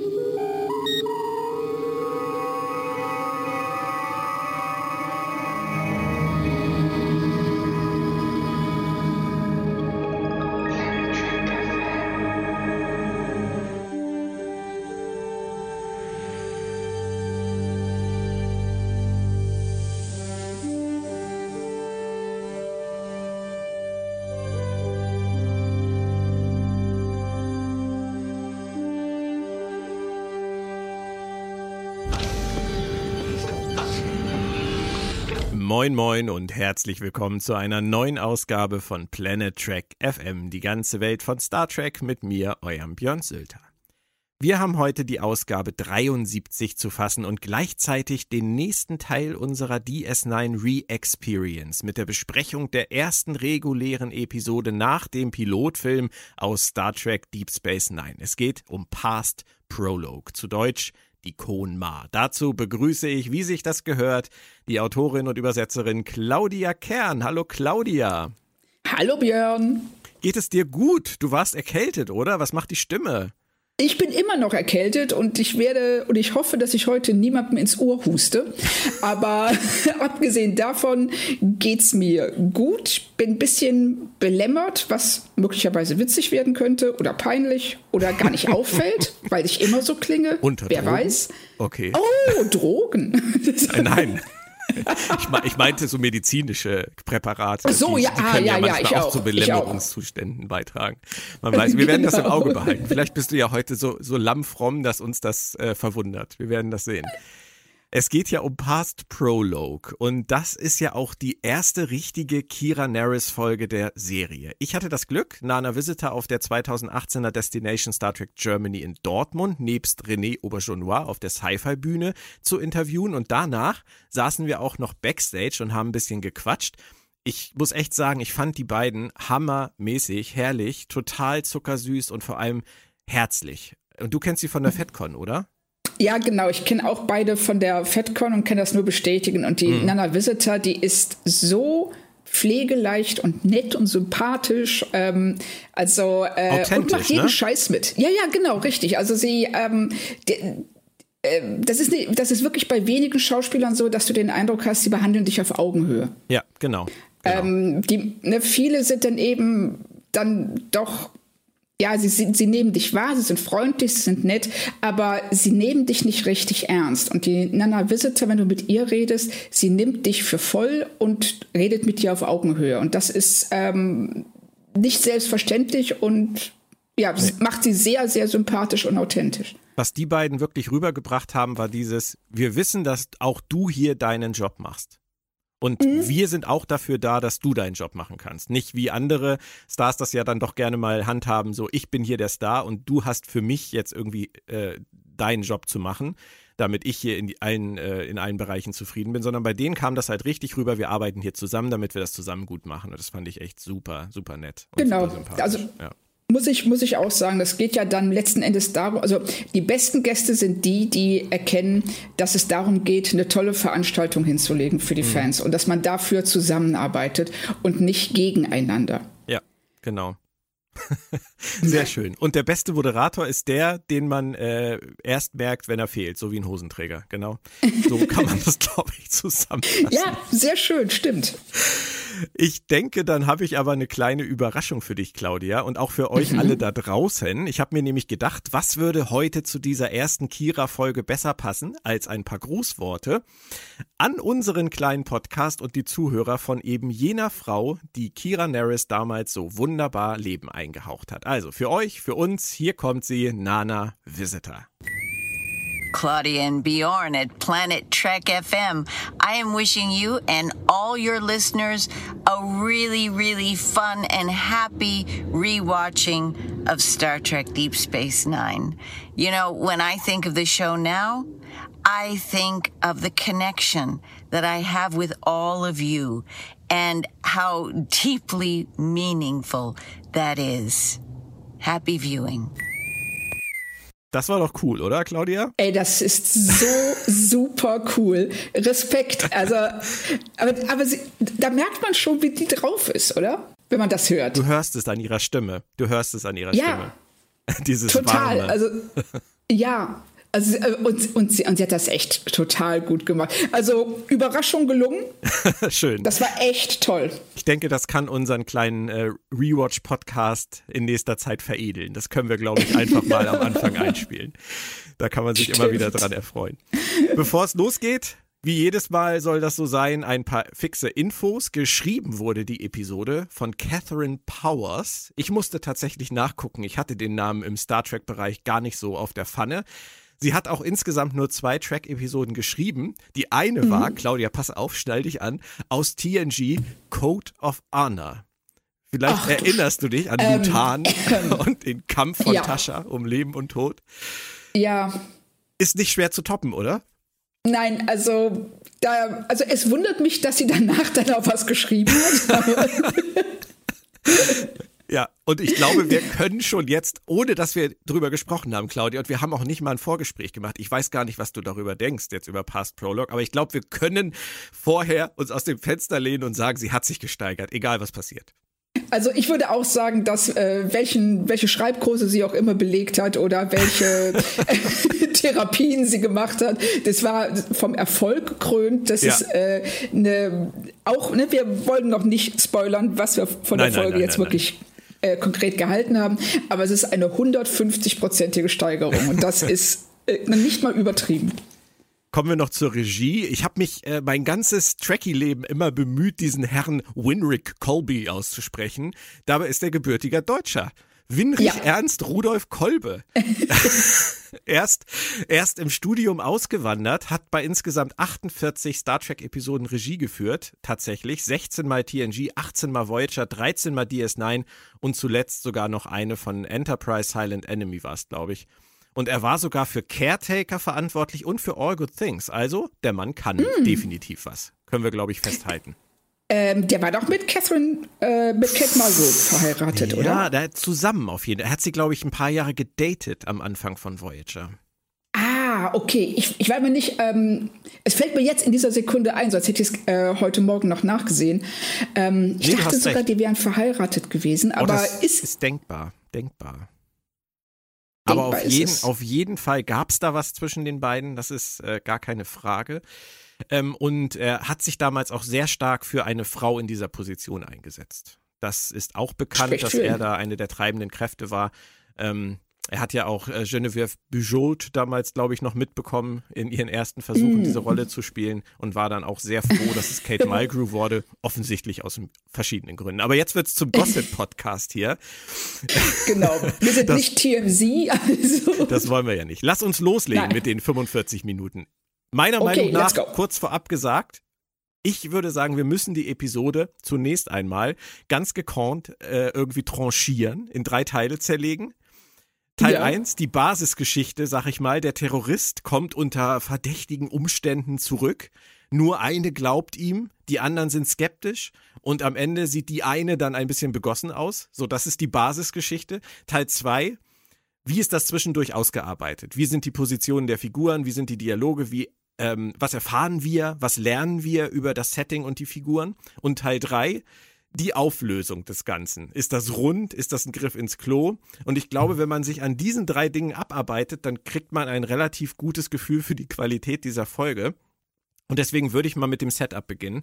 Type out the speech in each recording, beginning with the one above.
Música Moin Moin und herzlich willkommen zu einer neuen Ausgabe von Planet Trek FM, die ganze Welt von Star Trek mit mir, eurem Björn Sülter. Wir haben heute die Ausgabe 73 zu fassen und gleichzeitig den nächsten Teil unserer DS9 Re-Experience mit der Besprechung der ersten regulären Episode nach dem Pilotfilm aus Star Trek Deep Space Nine. Es geht um Past Prologue, zu Deutsch die Konma. Dazu begrüße ich, wie sich das gehört, die Autorin und Übersetzerin Claudia Kern. Hallo Claudia. Hallo Björn. Geht es dir gut? Du warst erkältet, oder? Was macht die Stimme? Ich bin immer noch erkältet und ich werde und ich hoffe, dass ich heute niemandem ins Ohr huste. Aber abgesehen davon geht's mir gut. Ich bin ein bisschen belämmert, was möglicherweise witzig werden könnte oder peinlich oder gar nicht auffällt, weil ich immer so klinge. Unter Wer Drogen? weiß? Okay. Oh, Drogen. Nein, nein. Ich, me ich, meinte so medizinische Präparate. Ach so, die, ja, die können ja, ja, ja, manchmal ich auch, auch, zu Belämmerungszuständen beitragen. Man weiß, wir werden das im Genau. Auge behalten. Vielleicht bist du ja heute so, so lammfromm, dass uns das äh, verwundert. Wir werden das sehen. Es geht ja um Past Prologue und das ist ja auch die erste richtige Kira Nerys Folge der Serie. Ich hatte das Glück, Nana Visitor auf der 2018er Destination Star Trek Germany in Dortmund nebst René Auberjonois auf der Sci-Fi Bühne zu interviewen und danach saßen wir auch noch backstage und haben ein bisschen gequatscht. Ich muss echt sagen, ich fand die beiden hammermäßig, herrlich, total zuckersüß und vor allem herzlich. Und du kennst sie von der FedCon, oder? Ja, genau. Ich kenne auch beide von der FedCon und kann das nur bestätigen. Und die Mhm. Nana Visitor, die ist so pflegeleicht und nett und sympathisch. Ähm, also äh, und macht jeden ne? Scheiß mit. Ja, ja, genau, richtig. Also sie, ähm, die, äh, das ist, ne, das ist wirklich bei wenigen Schauspielern so, dass du den Eindruck hast, sie behandeln dich auf Augenhöhe. Ja, genau. genau. Ähm, die, ne, viele sind dann eben dann doch, ja, sie, sind, sie nehmen dich wahr, sie sind freundlich, sie sind nett, aber sie nehmen dich nicht richtig ernst. Und die Nana Visitor, wenn du mit ihr redest, sie nimmt dich für voll und redet mit dir auf Augenhöhe. Und das ist ähm, nicht selbstverständlich und ja, nee. macht sie sehr, sehr sympathisch und authentisch. Was die beiden wirklich rübergebracht haben, war dieses, wir wissen, dass auch du hier deinen Job machst. Und mhm. wir sind auch dafür da, dass du deinen Job machen kannst. Nicht wie andere Stars das ja dann doch gerne mal handhaben, so ich bin hier der Star und du hast für mich jetzt irgendwie äh, deinen Job zu machen, damit ich hier in, die, allen, äh, in allen Bereichen zufrieden bin, sondern bei denen kam das halt richtig rüber, wir arbeiten hier zusammen, damit wir das zusammen gut machen. Und das fand ich echt super, super nett. genau. Super also ja. Muss ich, muss ich auch sagen, das geht ja dann letzten Endes darum, also die besten Gäste sind die, die erkennen, dass es darum geht, eine tolle Veranstaltung hinzulegen für die mhm. Fans und dass man dafür zusammenarbeitet und nicht gegeneinander. Ja, genau. Sehr schön. Und der beste Moderator ist der, den man äh, erst merkt, wenn er fehlt, so wie ein Hosenträger. Genau. So kann man das, glaube ich, zusammenfassen. Ja, sehr schön, stimmt. Ich denke, dann habe ich aber eine kleine Überraschung für dich, Claudia, und auch für euch mhm. alle da draußen. Ich habe mir nämlich gedacht, was würde heute zu dieser ersten Kira-Folge besser passen als ein paar Grußworte an unseren kleinen Podcast und die Zuhörer von eben jener Frau, die Kira Nerys damals so wunderbar Leben eingehaucht hat. Also für euch, für uns, hier kommt sie, Nana Visitor. Claudia and Bjorn at Planet Trek FM. I am wishing you and all your listeners a really, really fun and happy rewatching of Star Trek Deep Space Nine. You know, when I think of the show now, I think of the connection that I have with all of you and how deeply meaningful that is. Happy viewing. Das war doch cool, oder, Claudia? Ey, das ist so super cool. Respekt. Also, aber, aber sie, da merkt man schon, wie die drauf ist, oder? Wenn man das hört. Du hörst es an ihrer Stimme. Du hörst es an ihrer ja, Stimme. Dieses total. Warme. Also, Ja, also, äh, und, und, sie, und sie hat das echt total gut gemacht. Also Überraschung gelungen. Schön. Das war echt toll. Ich denke, das kann unseren kleinen äh, Rewatch-Podcast in nächster Zeit veredeln. Das können wir, glaube ich, einfach mal am Anfang einspielen. Da kann man sich Stimmt. immer wieder dran erfreuen. Bevor es losgeht, wie jedes Mal soll das so sein, ein paar fixe Infos. Geschrieben wurde die Episode von Catherine Powers. Ich musste tatsächlich nachgucken. Ich hatte den Namen im Star Trek-Bereich gar nicht so auf der Pfanne. Sie hat auch insgesamt nur zwei Track-Episoden geschrieben. Die eine mhm. war, Claudia, pass auf, schnall dich an, aus TNG Code of Honor. Vielleicht Ach, erinnerst du dich an ähm, Lutan ähm, und den Kampf von ja. Tascha um Leben und Tod. Ja. Ist nicht schwer zu toppen, oder? Nein, also da, also es wundert mich, dass sie danach dann auch was geschrieben hat. ja, und ich glaube, wir können schon jetzt, ohne dass wir drüber gesprochen haben, Claudia, und wir haben auch nicht mal ein Vorgespräch gemacht. Ich weiß gar nicht, was du darüber denkst, jetzt über Past Prologue, aber ich glaube, wir können vorher uns aus dem Fenster lehnen und sagen, sie hat sich gesteigert, egal was passiert. Also ich würde auch sagen, dass äh, welchen, welche Schreibkurse sie auch immer belegt hat oder welche Therapien sie gemacht hat, das war vom Erfolg gekrönt. Das ja. ist äh, eine, auch, ne, wir wollen noch nicht spoilern, was wir von nein, der Folge nein, nein, jetzt wirklich äh, konkret gehalten haben, aber es ist eine 150-prozentige Steigerung und das ist äh, nicht mal übertrieben. Kommen wir noch zur Regie. Ich habe mich äh, mein ganzes Trekkie-Leben immer bemüht, diesen Herrn Winrick Colby auszusprechen. Dabei ist er gebürtiger Deutscher. Winrich ja. Ernst Rudolf Kolbe. erst, erst im Studium ausgewandert, hat bei insgesamt 48 Star Trek-Episoden Regie geführt. Tatsächlich. 16 mal TNG, 18 mal Voyager, 13 mal DS9 und zuletzt sogar noch eine von Enterprise Silent Enemy war es, glaube ich. Und er war sogar für Caretaker verantwortlich und für All Good Things. Also, der Mann kann mm. definitiv was. Können wir, glaube ich, festhalten. Ähm, der war doch mit Catherine, äh, mit Kate Mulgrew verheiratet, ja, oder? Ja, zusammen auf jeden Fall. Er hat sie, glaube ich, ein paar Jahre gedatet am Anfang von Voyager. Ah, okay. Ich, ich weiß mir nicht, ähm, es fällt mir jetzt in dieser Sekunde ein, sonst hätte ich es äh, heute Morgen noch nachgesehen. Ähm, ich nee, dachte sogar, recht. die wären verheiratet gewesen, oh, aber das ist, ist denkbar, denkbar. Aber auf jeden, auf jeden Fall gab es da was zwischen den beiden, das ist äh, gar keine Frage. Ähm, und er hat sich damals auch sehr stark für eine Frau in dieser Position eingesetzt. Das ist auch bekannt, Spricht dass er da eine der treibenden Kräfte war. Ähm, er hat ja auch äh, Geneviève Bujold damals, glaube ich, noch mitbekommen in ihren ersten Versuchen, mm. diese Rolle zu spielen und war dann auch sehr froh, dass es Kate Mulgrew wurde, offensichtlich aus verschiedenen Gründen. Aber jetzt wird es zum Gossip-Podcast hier. Genau, wir sind das, nicht TMZ. Also. Das wollen wir ja nicht. Lass uns loslegen Nein. mit den 45 Minuten. Meiner okay, Meinung nach, kurz vorab gesagt, ich würde sagen, wir müssen die Episode zunächst einmal ganz gekonnt äh, irgendwie tranchieren, in drei Teile zerlegen. Teil ja. 1, die Basisgeschichte, sag ich mal, der Terrorist kommt unter verdächtigen Umständen zurück. Nur eine glaubt ihm, die anderen sind skeptisch und am Ende sieht die eine dann ein bisschen begossen aus. So, das ist die Basisgeschichte. Teil 2, wie ist das zwischendurch ausgearbeitet? Wie sind die Positionen der Figuren? Wie sind die Dialoge? Wie, ähm, was erfahren wir? Was lernen wir über das Setting und die Figuren? Und Teil 3, die Auflösung des Ganzen. Ist das rund? Ist das ein Griff ins Klo? Und ich glaube, wenn man sich an diesen drei Dingen abarbeitet, dann kriegt man ein relativ gutes Gefühl für die Qualität dieser Folge. Und deswegen würde ich mal mit dem Setup beginnen.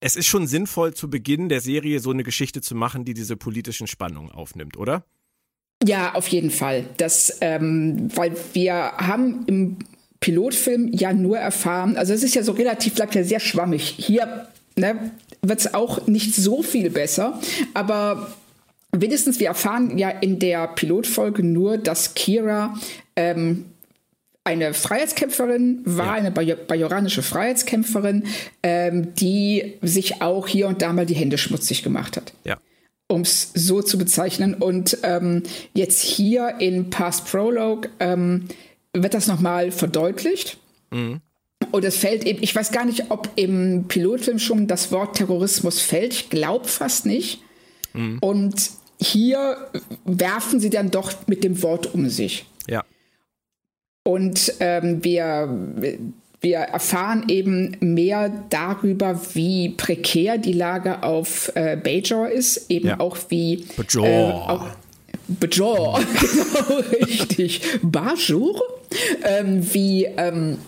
Es ist schon sinnvoll, zu Beginn der Serie so eine Geschichte zu machen, die diese politischen Spannungen aufnimmt, oder? Ja, auf jeden Fall. Das, ähm, weil wir haben im Pilotfilm ja nur erfahren, also es ist ja so relativ, bleibt ja sehr schwammig. Hier ne, wird es auch nicht so viel besser. Aber wenigstens, wir erfahren ja in der Pilotfolge nur, dass Kira ähm, eine Freiheitskämpferin war, ja. eine bajoranische Freiheitskämpferin, ähm, die sich auch hier und da mal die Hände schmutzig gemacht hat. Ja. Um es so zu bezeichnen. Und ähm, jetzt hier in Past Prologue ähm, wird das nochmal verdeutlicht. Mhm. Und es fällt eben, ich weiß gar nicht, ob im Pilotfilm schon das Wort Terrorismus fällt. Ich glaube fast nicht. Mhm. Und hier werfen sie dann doch mit dem Wort um sich. Ja. Und ähm, wir, wir erfahren eben mehr darüber, wie prekär die Lage auf äh, Bajor ist, eben ja. auch wie Bajor. Äh, Bajor, genau, richtig. Bajor? ähm, wie ähm,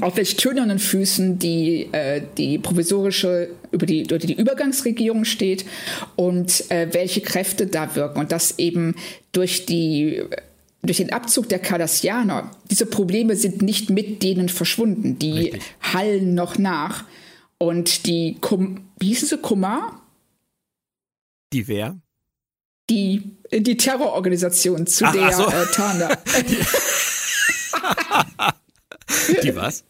auf welch tönernen Füßen die, äh, die provisorische, über die, über die Übergangsregierung steht und äh, welche Kräfte da wirken. Und dass eben durch die durch den Abzug der Cardassianer, diese Probleme sind nicht mit denen verschwunden. Die Richtig. hallen noch nach. Und die, Kum wie hieß sie, Kumar? Die wer? Die, die Terrororganisation, zu ach, der ach so. äh, Tana. Die was?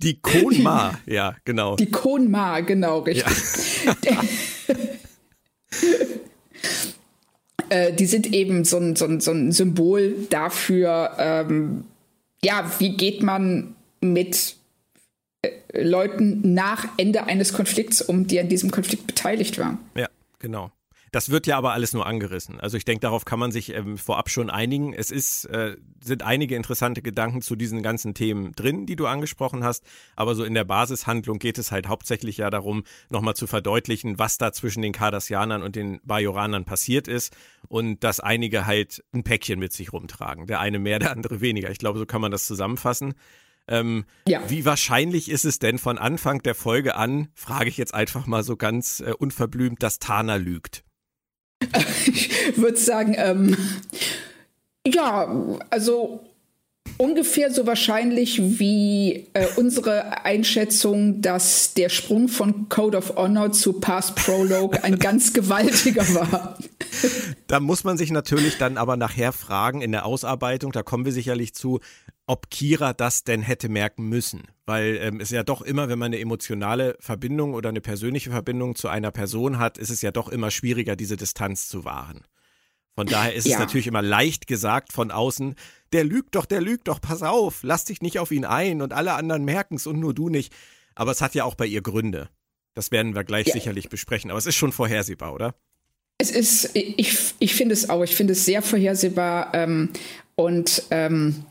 Die Konma, ja, genau. Die Konma, genau, richtig. Ja. äh, die sind eben so ein, so ein, so ein Symbol dafür, ähm, ja, wie geht man mit äh, Leuten nach Ende eines Konflikts um, die an diesem Konflikt beteiligt waren. Ja, genau. Das wird ja aber alles nur angerissen. Also ich denke, darauf kann man sich ähm, vorab schon einigen. Es ist, äh, sind einige interessante Gedanken zu diesen ganzen Themen drin, die du angesprochen hast. Aber so in der Basishandlung geht es halt hauptsächlich ja darum, nochmal zu verdeutlichen, was da zwischen den Cardassianern und den Bajoranern passiert ist und dass einige halt ein Päckchen mit sich rumtragen. Der eine mehr, der andere weniger. Ich glaube, so kann man das zusammenfassen. Ähm, ja. Wie wahrscheinlich ist es denn von Anfang der Folge an, frage ich jetzt einfach mal so ganz äh, unverblümt, dass Tana lügt? Ich würde sagen, ähm, ja, also ungefähr so wahrscheinlich wie äh, unsere Einschätzung, dass der Sprung von Code of Honor zu Past Prologue ein ganz gewaltiger war. Da muss man sich natürlich dann aber nachher fragen in der Ausarbeitung, da kommen wir sicherlich zu, ob Kira das denn hätte merken müssen. Weil ähm, es ja doch immer, wenn man eine emotionale Verbindung oder eine persönliche Verbindung zu einer Person hat, ist es ja doch immer schwieriger, diese Distanz zu wahren. Von daher ist ja. es natürlich immer leicht gesagt von außen, der lügt doch, der lügt doch, pass auf, lass dich nicht auf ihn ein und alle anderen merken es und nur du nicht. Aber es hat ja auch bei ihr Gründe. Das werden wir gleich ja. sicherlich besprechen. Aber es ist schon vorhersehbar, oder? Es ist, ich, ich finde es auch, ich finde es sehr vorhersehbar ähm, und ähm,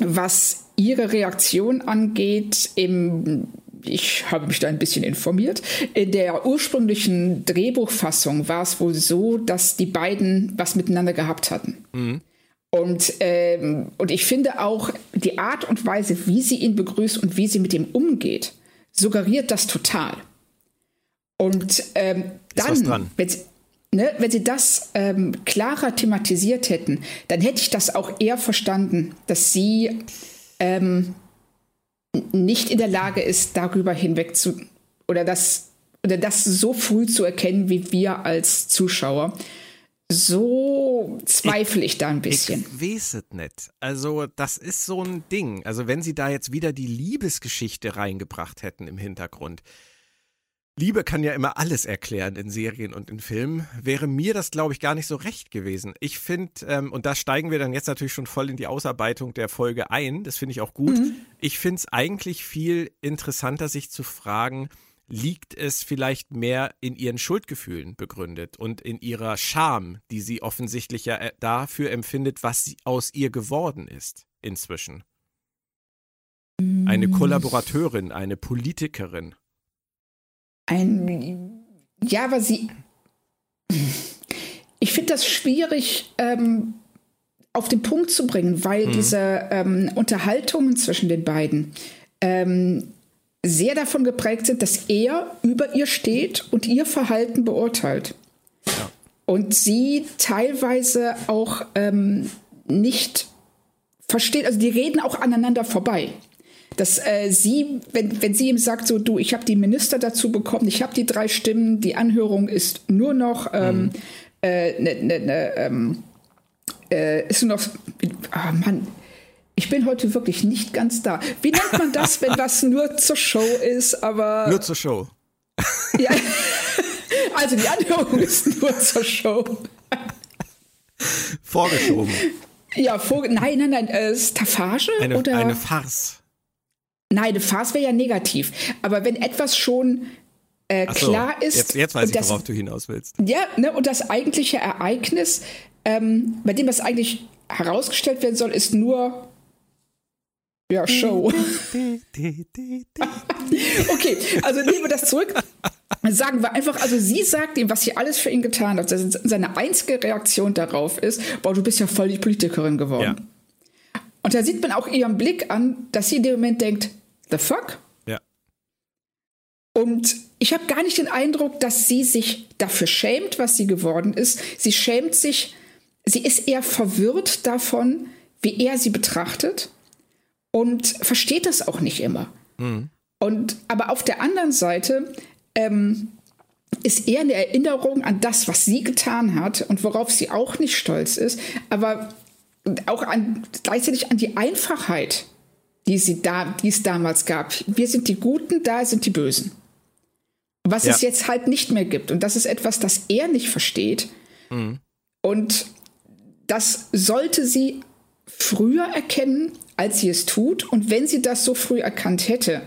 was ihre Reaktion angeht, im, ich habe mich da ein bisschen informiert, in der ursprünglichen Drehbuchfassung war es wohl so, dass die beiden was miteinander gehabt hatten. Mhm. Und, ähm, und ich finde auch die Art und Weise, wie sie ihn begrüßt und wie sie mit ihm umgeht, suggeriert das total. Und ähm, dann, wenn ne, wenn sie das ähm, klarer thematisiert hätten, dann hätte ich das auch eher verstanden, dass sie ähm, nicht in der Lage ist, darüber hinweg zu oder das oder das so früh zu erkennen wie wir als Zuschauer. So zweifle ich, ich da ein bisschen. Ich weiß es nicht. Also, das ist so ein Ding. Also, wenn sie da jetzt wieder die Liebesgeschichte reingebracht hätten im Hintergrund, Liebe kann ja immer alles erklären in Serien und in Filmen. Wäre mir das, glaube ich, gar nicht so recht gewesen. Ich finde, ähm, und da steigen wir dann jetzt natürlich schon voll in die Ausarbeitung der Folge ein, das finde ich auch gut. Mhm. Ich finde es eigentlich viel interessanter, sich zu fragen, liegt es vielleicht mehr in ihren Schuldgefühlen begründet und in ihrer Scham, die sie offensichtlich ja äh, dafür empfindet, was aus ihr geworden ist inzwischen. Eine mm. Kollaborateurin, eine Politikerin ein, ja, aber sie, ich finde das schwierig ähm, auf den Punkt zu bringen, weil mhm. diese ähm, Unterhaltungen zwischen den beiden ähm, sehr davon geprägt sind, dass er über ihr steht und ihr Verhalten beurteilt. Ja. Und sie teilweise auch ähm, nicht versteht, also die reden auch aneinander vorbei dass äh, sie, wenn, wenn sie ihm sagt, so du, ich habe die Minister dazu bekommen, ich habe die drei Stimmen, die Anhörung ist nur noch ähm, mhm. äh, ne, ne, ne, ähm, äh, ist nur noch, ah oh Mann, ich bin heute wirklich nicht ganz da. Wie nennt man das, wenn was nur zur Show ist, aber. Nur zur Show. ja. Also die Anhörung ist nur zur Show. Vorgeschoben. Ja, vor, nein, nein, nein, äh, Staffage eine, oder? Eine Farce. Nein, eine Farce wäre ja negativ. Aber wenn etwas schon äh, so, klar ist. Jetzt, jetzt weiß ich, das, worauf du hinaus willst. Ja, ne, und das eigentliche Ereignis, ähm, bei dem das eigentlich herausgestellt werden soll, ist nur ja, Show. okay, also nehmen wir das zurück. Sagen wir einfach, also sie sagt ihm, was sie alles für ihn getan hat. Seine einzige Reaktion darauf ist, boah, du bist ja voll die Politikerin geworden. Ja. Und da sieht man auch ihren Blick an, dass sie in dem Moment denkt, the fuck? Ja. Und ich habe gar nicht den Eindruck, dass sie sich dafür schämt, was sie geworden ist. Sie schämt sich, sie ist eher verwirrt davon, wie er sie betrachtet und versteht das auch nicht immer. Mhm. Und aber auf der anderen Seite ähm, ist eher eine Erinnerung an das, was sie getan hat und worauf sie auch nicht stolz ist, aber auch an, gleichzeitig an die Einfachheit, die, sie da, die es damals gab. Wir sind die Guten, da sind die Bösen. Was ja. es jetzt halt nicht mehr gibt. Und das ist etwas, das er nicht versteht. Mhm. Und das sollte sie früher erkennen, als sie es tut. Und wenn sie das so früh erkannt hätte,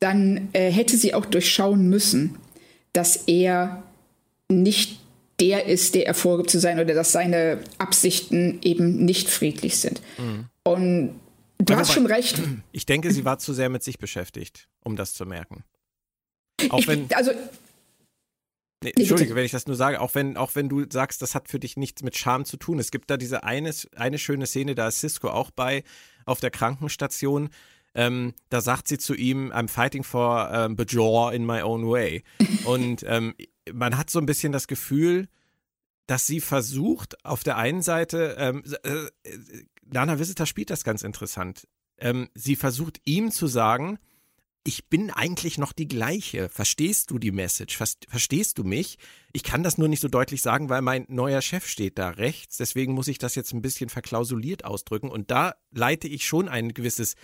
dann äh, hätte sie auch durchschauen müssen, dass er nicht der ist, der er vorgibt zu sein oder dass seine Absichten eben nicht friedlich sind. Mhm. Und du also hast schon recht. Ich denke, sie war zu sehr mit sich beschäftigt, um das zu merken. Auch wenn, also Nee, Entschuldige, wenn ich das nur sage, auch wenn, auch wenn du sagst, das hat für dich nichts mit Scham zu tun. Es gibt da diese eine, eine schöne Szene, da ist Cisco auch bei auf der Krankenstation. Ähm, da sagt sie zu ihm, I'm fighting for um, ähm, Bajor in my own way. Und ähm, man hat so ein bisschen das Gefühl, dass sie versucht, auf der einen Seite, ähm, äh, Lana Visitor spielt das ganz interessant. Ähm, sie versucht ihm zu sagen, ich bin eigentlich noch die gleiche. Verstehst du die Message? Verstehst du mich? Ich kann das nur nicht so deutlich sagen, weil mein neuer Chef steht da rechts. Deswegen muss ich das jetzt ein bisschen verklausuliert ausdrücken. Und da leite ich schon ein gewisses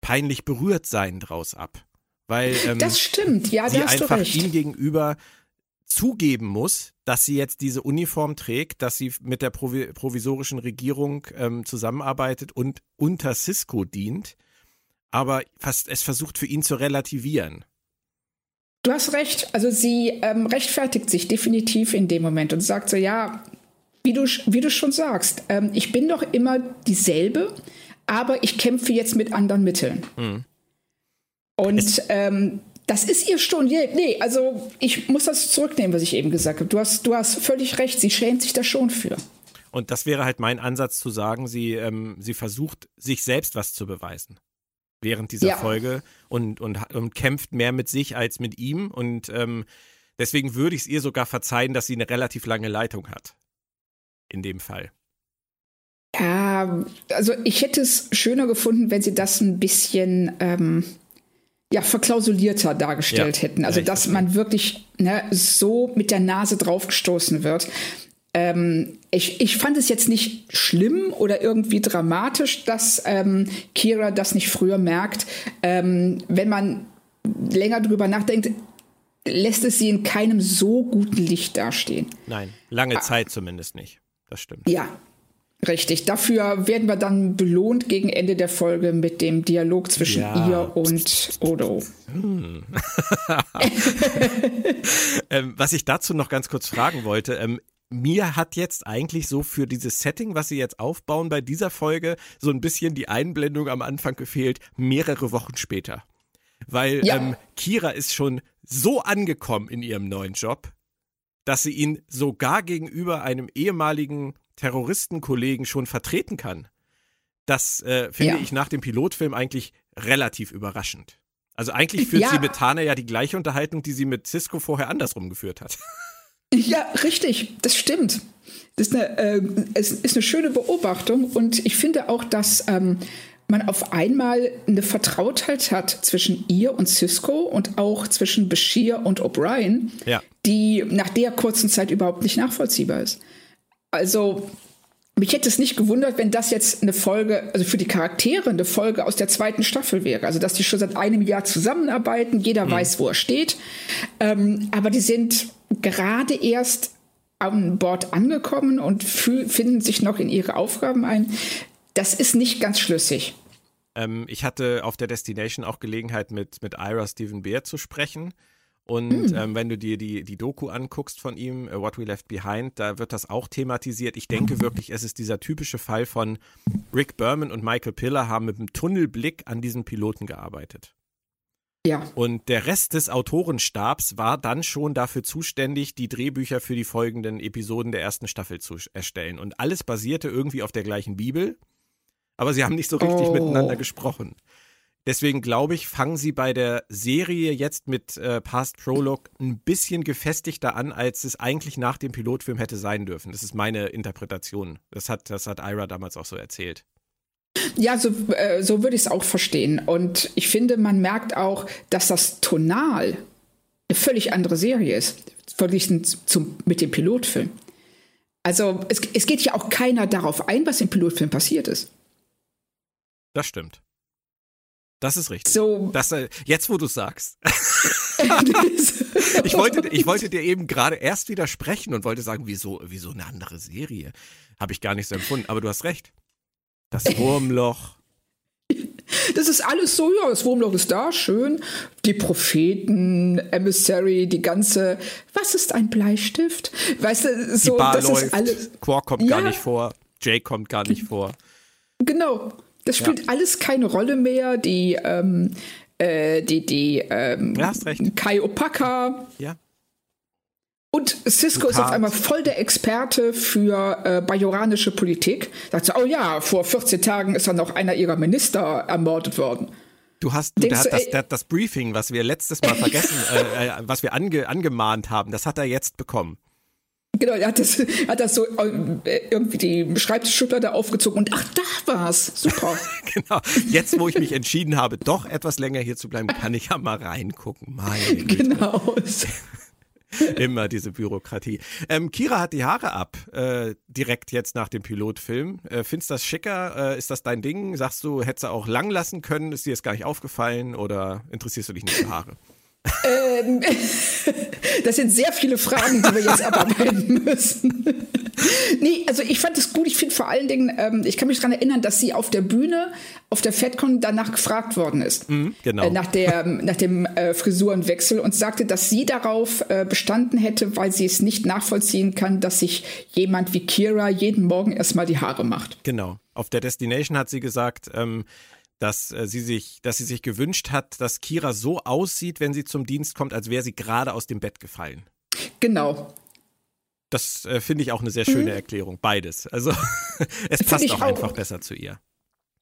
peinlich berührt sein draus ab. Weil ähm, das stimmt, ja, sie einfach ihm gegenüber zugeben muss, dass sie jetzt diese Uniform trägt, dass sie mit der provisorischen Regierung ähm, zusammenarbeitet und unter Cisco dient aber fast es versucht für ihn zu relativieren. Du hast recht. Also sie ähm, rechtfertigt sich definitiv in dem Moment und sagt so, ja, wie du, wie du schon sagst, ähm, ich bin doch immer dieselbe, aber ich kämpfe jetzt mit anderen Mitteln. Mhm. Und ähm, das ist ihr schon, nee, also ich muss das zurücknehmen, was ich eben gesagt habe. Du hast, du hast völlig recht, sie schämt sich da schon für. Und das wäre halt mein Ansatz zu sagen, sie, ähm, sie versucht, sich selbst was zu beweisen während dieser ja. Folge und, und, und kämpft mehr mit sich als mit ihm. Und ähm, deswegen würde ich es ihr sogar verzeihen, dass sie eine relativ lange Leitung hat. In dem Fall. Ja, also ich hätte es schöner gefunden, wenn sie das ein bisschen ähm, ja, verklausulierter dargestellt ja, hätten. Also, dass man wirklich ne, so mit der Nase draufgestoßen wird. Ähm, ich, ich fand es jetzt nicht schlimm oder irgendwie dramatisch, dass ähm, Kira das nicht früher merkt. Ähm, wenn man länger drüber nachdenkt, lässt es sie in keinem so guten Licht dastehen. Nein, lange ah. Zeit zumindest nicht. Das stimmt. Ja, Richtig. Dafür werden wir dann belohnt gegen Ende der Folge mit dem Dialog zwischen ja. ihr und Odo. Hm. ähm, was ich dazu noch ganz kurz fragen wollte, ähm, mir hat jetzt eigentlich so für dieses Setting, was sie jetzt aufbauen bei dieser Folge, so ein bisschen die Einblendung am Anfang gefehlt, mehrere Wochen später. Weil ja. ähm, Kira ist schon so angekommen in ihrem neuen Job, dass sie ihn sogar gegenüber einem ehemaligen Terroristenkollegen schon vertreten kann. Das äh, finde ja. ich nach dem Pilotfilm eigentlich relativ überraschend. Also eigentlich führt ja. sie mit Tana ja die gleiche Unterhaltung, die sie mit Cisco vorher andersrum geführt hat. Ja, richtig, das stimmt. Das ist eine, äh, es ist eine schöne Beobachtung und ich finde auch, dass ähm, man auf einmal eine Vertrautheit hat zwischen ihr und Cisco und auch zwischen Bashir und O'Brien, ja. die nach der kurzen Zeit überhaupt nicht nachvollziehbar ist. Also mich hätte es nicht gewundert, wenn das jetzt eine Folge, also für die Charaktere eine Folge aus der zweiten Staffel wäre. Also dass die schon seit einem Jahr zusammenarbeiten, jeder mhm. weiß, wo er steht. Ähm, aber die sind gerade erst an Bord angekommen und finden sich noch in ihre Aufgaben ein. Das ist nicht ganz schlüssig. Ähm, ich hatte auf der Destination auch Gelegenheit, mit, mit Ira Stephen Beer zu sprechen. Und mhm. ähm, wenn du dir die, die Doku anguckst von ihm, uh, What We Left Behind, da wird das auch thematisiert. Ich denke wirklich, es ist dieser typische Fall von Rick Berman und Michael Piller haben mit einem Tunnelblick an diesem Piloten gearbeitet. Ja. Und der Rest des Autorenstabs war dann schon dafür zuständig, die Drehbücher für die folgenden Episoden der ersten Staffel zu erstellen. Und alles basierte irgendwie auf der gleichen Bibel. aber sie haben nicht so richtig oh. miteinander gesprochen. Deswegen glaube ich, fangen sie bei der Serie jetzt mit äh, Past Prologue ein bisschen gefestigter an, als es eigentlich nach dem Pilotfilm hätte sein dürfen. Das ist meine Interpretation. Das hat, das hat Ira damals auch so erzählt. Ja, so, äh, so würde ich es auch verstehen. Und ich finde, man merkt auch, dass das tonal eine völlig andere Serie ist, verglichen zum, mit dem Pilotfilm. Also es, es geht ja auch keiner darauf ein, was im Pilotfilm passiert ist. Das stimmt. Das ist richtig. So. Das, äh, jetzt, wo du sagst. ich, wollte, ich wollte dir eben gerade erst widersprechen und wollte sagen, wieso, wieso eine andere Serie? Habe ich gar nicht so empfunden. Aber du hast recht. Das Wurmloch. Das ist alles so, ja, das Wurmloch ist da, schön. Die Propheten, Emissary, die ganze, was ist ein Bleistift? Weißt du, so, die Bar das läuft. ist alles. Quark kommt ja. gar nicht vor, Jay kommt gar nicht vor. Genau. Das spielt ja. alles keine Rolle mehr. Die, ähm, äh, die, die, ähm, ja, hast recht. Kai Opaka. Ja. Und Cisco ist auf einmal voll der Experte für äh, bajoranische Politik. Sagt so, oh ja, vor 14 Tagen ist dann noch einer ihrer Minister ermordet worden. Du hast du, der, das, das, das, Briefing, was wir letztes Mal vergessen, äh, äh, was wir ange, angemahnt haben, das hat er jetzt bekommen. Genau, er hat das, hat das so äh, irgendwie die Schreibtischschublade aufgezogen und ach, da war's. Super. genau. Jetzt, wo ich mich entschieden habe, doch etwas länger hier zu bleiben, kann ich ja mal reingucken. Meine. Genau. Immer diese Bürokratie. Ähm, Kira hat die Haare ab, äh, direkt jetzt nach dem Pilotfilm. Äh, findest du das schicker? Äh, ist das dein Ding? Sagst du, hättest du auch lang lassen können? Ist dir jetzt gar nicht aufgefallen oder interessierst du dich nicht für Haare? Ähm, das sind sehr viele Fragen, die wir jetzt abarbeiten müssen. nee, also ich fand es gut. Ich finde vor allen Dingen, ähm, ich kann mich daran erinnern, dass sie auf der Bühne, auf der FedCon danach gefragt worden ist. Mhm, genau. Äh, nach, der, nach dem äh, Frisurenwechsel und sagte, dass sie darauf äh, bestanden hätte, weil sie es nicht nachvollziehen kann, dass sich jemand wie Kira jeden Morgen erstmal die Haare macht. Genau. Auf der Destination hat sie gesagt, ähm, dass äh, sie sich, dass sie sich gewünscht hat, dass Kira so aussieht, wenn sie zum Dienst kommt, als wäre sie gerade aus dem Bett gefallen. Genau. Das äh, finde ich auch eine sehr schöne mhm. Erklärung. Beides. Also es passt auch, auch einfach besser zu ihr.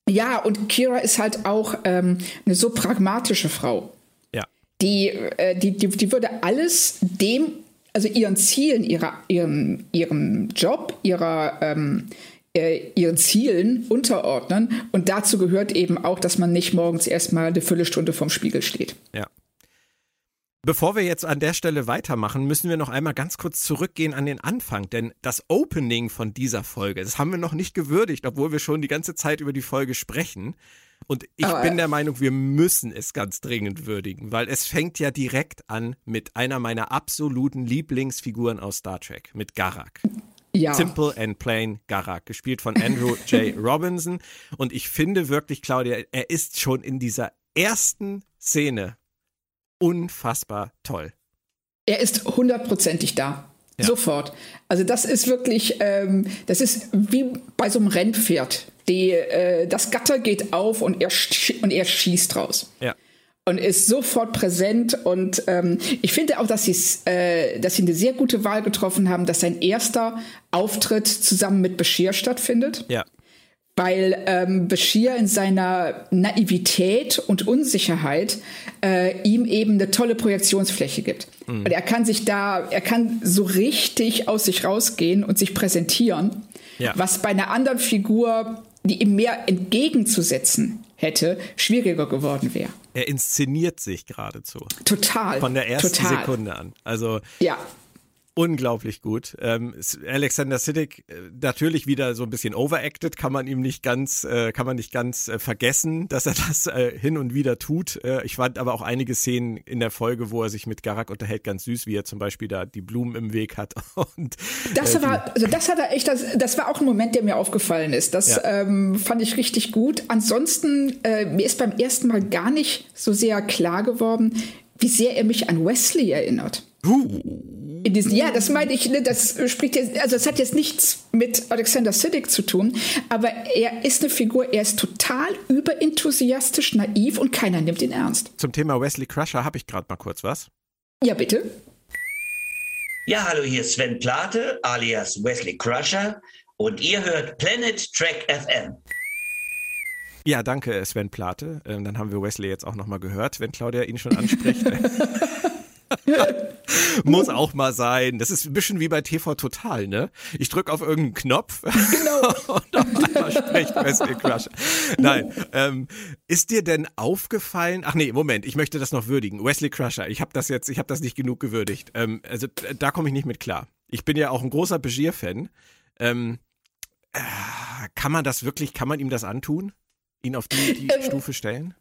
Ja, und Kira ist halt auch ähm, eine so pragmatische Frau. Ja. Die, äh, die, die, die würde alles dem, also ihren Zielen, ihrer, ihrem, ihrem Job, ihrer, ähm, äh, ihren Zielen unterordnen. Und dazu gehört eben auch, dass man nicht morgens erstmal eine Viertelstunde vorm Spiegel steht. Ja. Bevor wir jetzt an der Stelle weitermachen, müssen wir noch einmal ganz kurz zurückgehen an den Anfang, denn das Opening von dieser Folge, das haben wir noch nicht gewürdigt, obwohl wir schon die ganze Zeit über die Folge sprechen. Und ich Aber, bin der Meinung, wir müssen es ganz dringend würdigen, weil es fängt ja direkt an mit einer meiner absoluten Lieblingsfiguren aus Star Trek, mit Garak. Ja. Simple and Plain Garak, gespielt von Andrew J. Robinson. Und ich finde wirklich, Claudia, er ist schon in dieser ersten Szene unfassbar toll. Er ist hundertprozentig da. Ja. Sofort. Also das ist wirklich, ähm, das ist wie bei so einem Rennpferd. Die, äh, das Gatter geht auf und er, und er schießt raus. Ja und ist sofort präsent. Und ähm, ich finde auch, dass, äh, dass sie eine sehr gute Wahl getroffen haben, dass sein erster Auftritt zusammen mit Bashir stattfindet. Ja. Weil ähm, Bashir in seiner Naivität und Unsicherheit äh, ihm eben eine tolle Projektionsfläche gibt. Mhm. Und er kann sich da, er kann so richtig aus sich rausgehen und sich präsentieren, ja. was bei einer anderen Figur, die ihm mehr entgegenzusetzen hätte, schwieriger geworden wäre. Er inszeniert sich geradezu. Total. Von der ersten total. Sekunde an. Also ja unglaublich gut. Ähm, Alexander Siddig äh, natürlich wieder so ein bisschen overacted, kann man ihm nicht ganz, äh, kann man nicht ganz äh, vergessen, dass er das äh, hin und wieder tut. Äh, ich fand aber auch einige Szenen in der Folge, wo er sich mit Garak unterhält, ganz süß, wie er zum Beispiel da die Blumen im Weg hat. Und, das äh, war, also das hat er echt, das, das war auch ein Moment, der mir aufgefallen ist. Das ja. ähm, fand ich richtig gut. Ansonsten mir ist beim ersten Mal gar nicht so sehr klar geworden, wie sehr er mich an Wesley erinnert. In diesen, ja, das meine ich, ne, das spricht jetzt, also es hat jetzt nichts mit Alexander Siddig zu tun, aber er ist eine Figur, er ist total überenthusiastisch, naiv und keiner nimmt ihn ernst. Zum Thema Wesley Crusher habe ich gerade mal kurz was. Ja, bitte. Ja, hallo, hier ist Sven Plate, alias Wesley Crusher, und ihr hört Planet Track FM. Ja, danke, Sven Plate. Ähm, dann haben wir Wesley jetzt auch nochmal gehört, wenn Claudia ihn schon anspricht. Muss auch mal sein. Das ist ein bisschen wie bei TV Total, ne? Ich drücke auf irgendeinen Knopf genau. und auf einmal spricht Wesley Crusher. Nein. Ähm, ist dir denn aufgefallen? Ach nee, Moment, ich möchte das noch würdigen. Wesley Crusher, ich habe das jetzt, ich habe das nicht genug gewürdigt. Ähm, also da komme ich nicht mit klar. Ich bin ja auch ein großer Begier-Fan. Ähm, äh, kann man das wirklich, kann man ihm das antun? Ihn auf die, die ähm, Stufe stellen?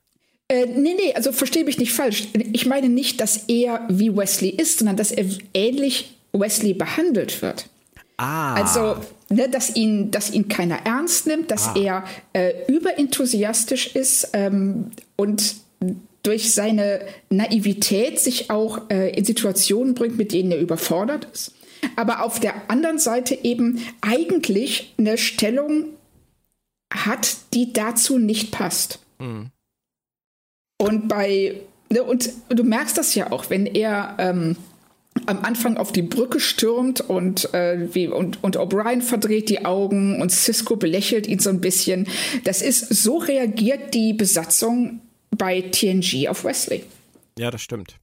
Äh, nee, nee, also verstehe mich nicht falsch. Ich meine nicht, dass er wie Wesley ist, sondern dass er ähnlich Wesley behandelt wird. Ah. Also, ne, dass, ihn, dass ihn keiner ernst nimmt, dass ah. er äh, überenthusiastisch ist ähm, und durch seine Naivität sich auch äh, in Situationen bringt, mit denen er überfordert ist. Aber auf der anderen Seite eben eigentlich eine Stellung hat, die dazu nicht passt. Mhm. Und bei, ne, und du merkst das ja auch, wenn er ähm, am Anfang auf die Brücke stürmt und, äh, wie, und, und O'Brien verdreht die Augen und Cisco belächelt ihn so ein bisschen. Das ist, so reagiert die Besatzung bei TNG auf Wesley. Ja, das stimmt.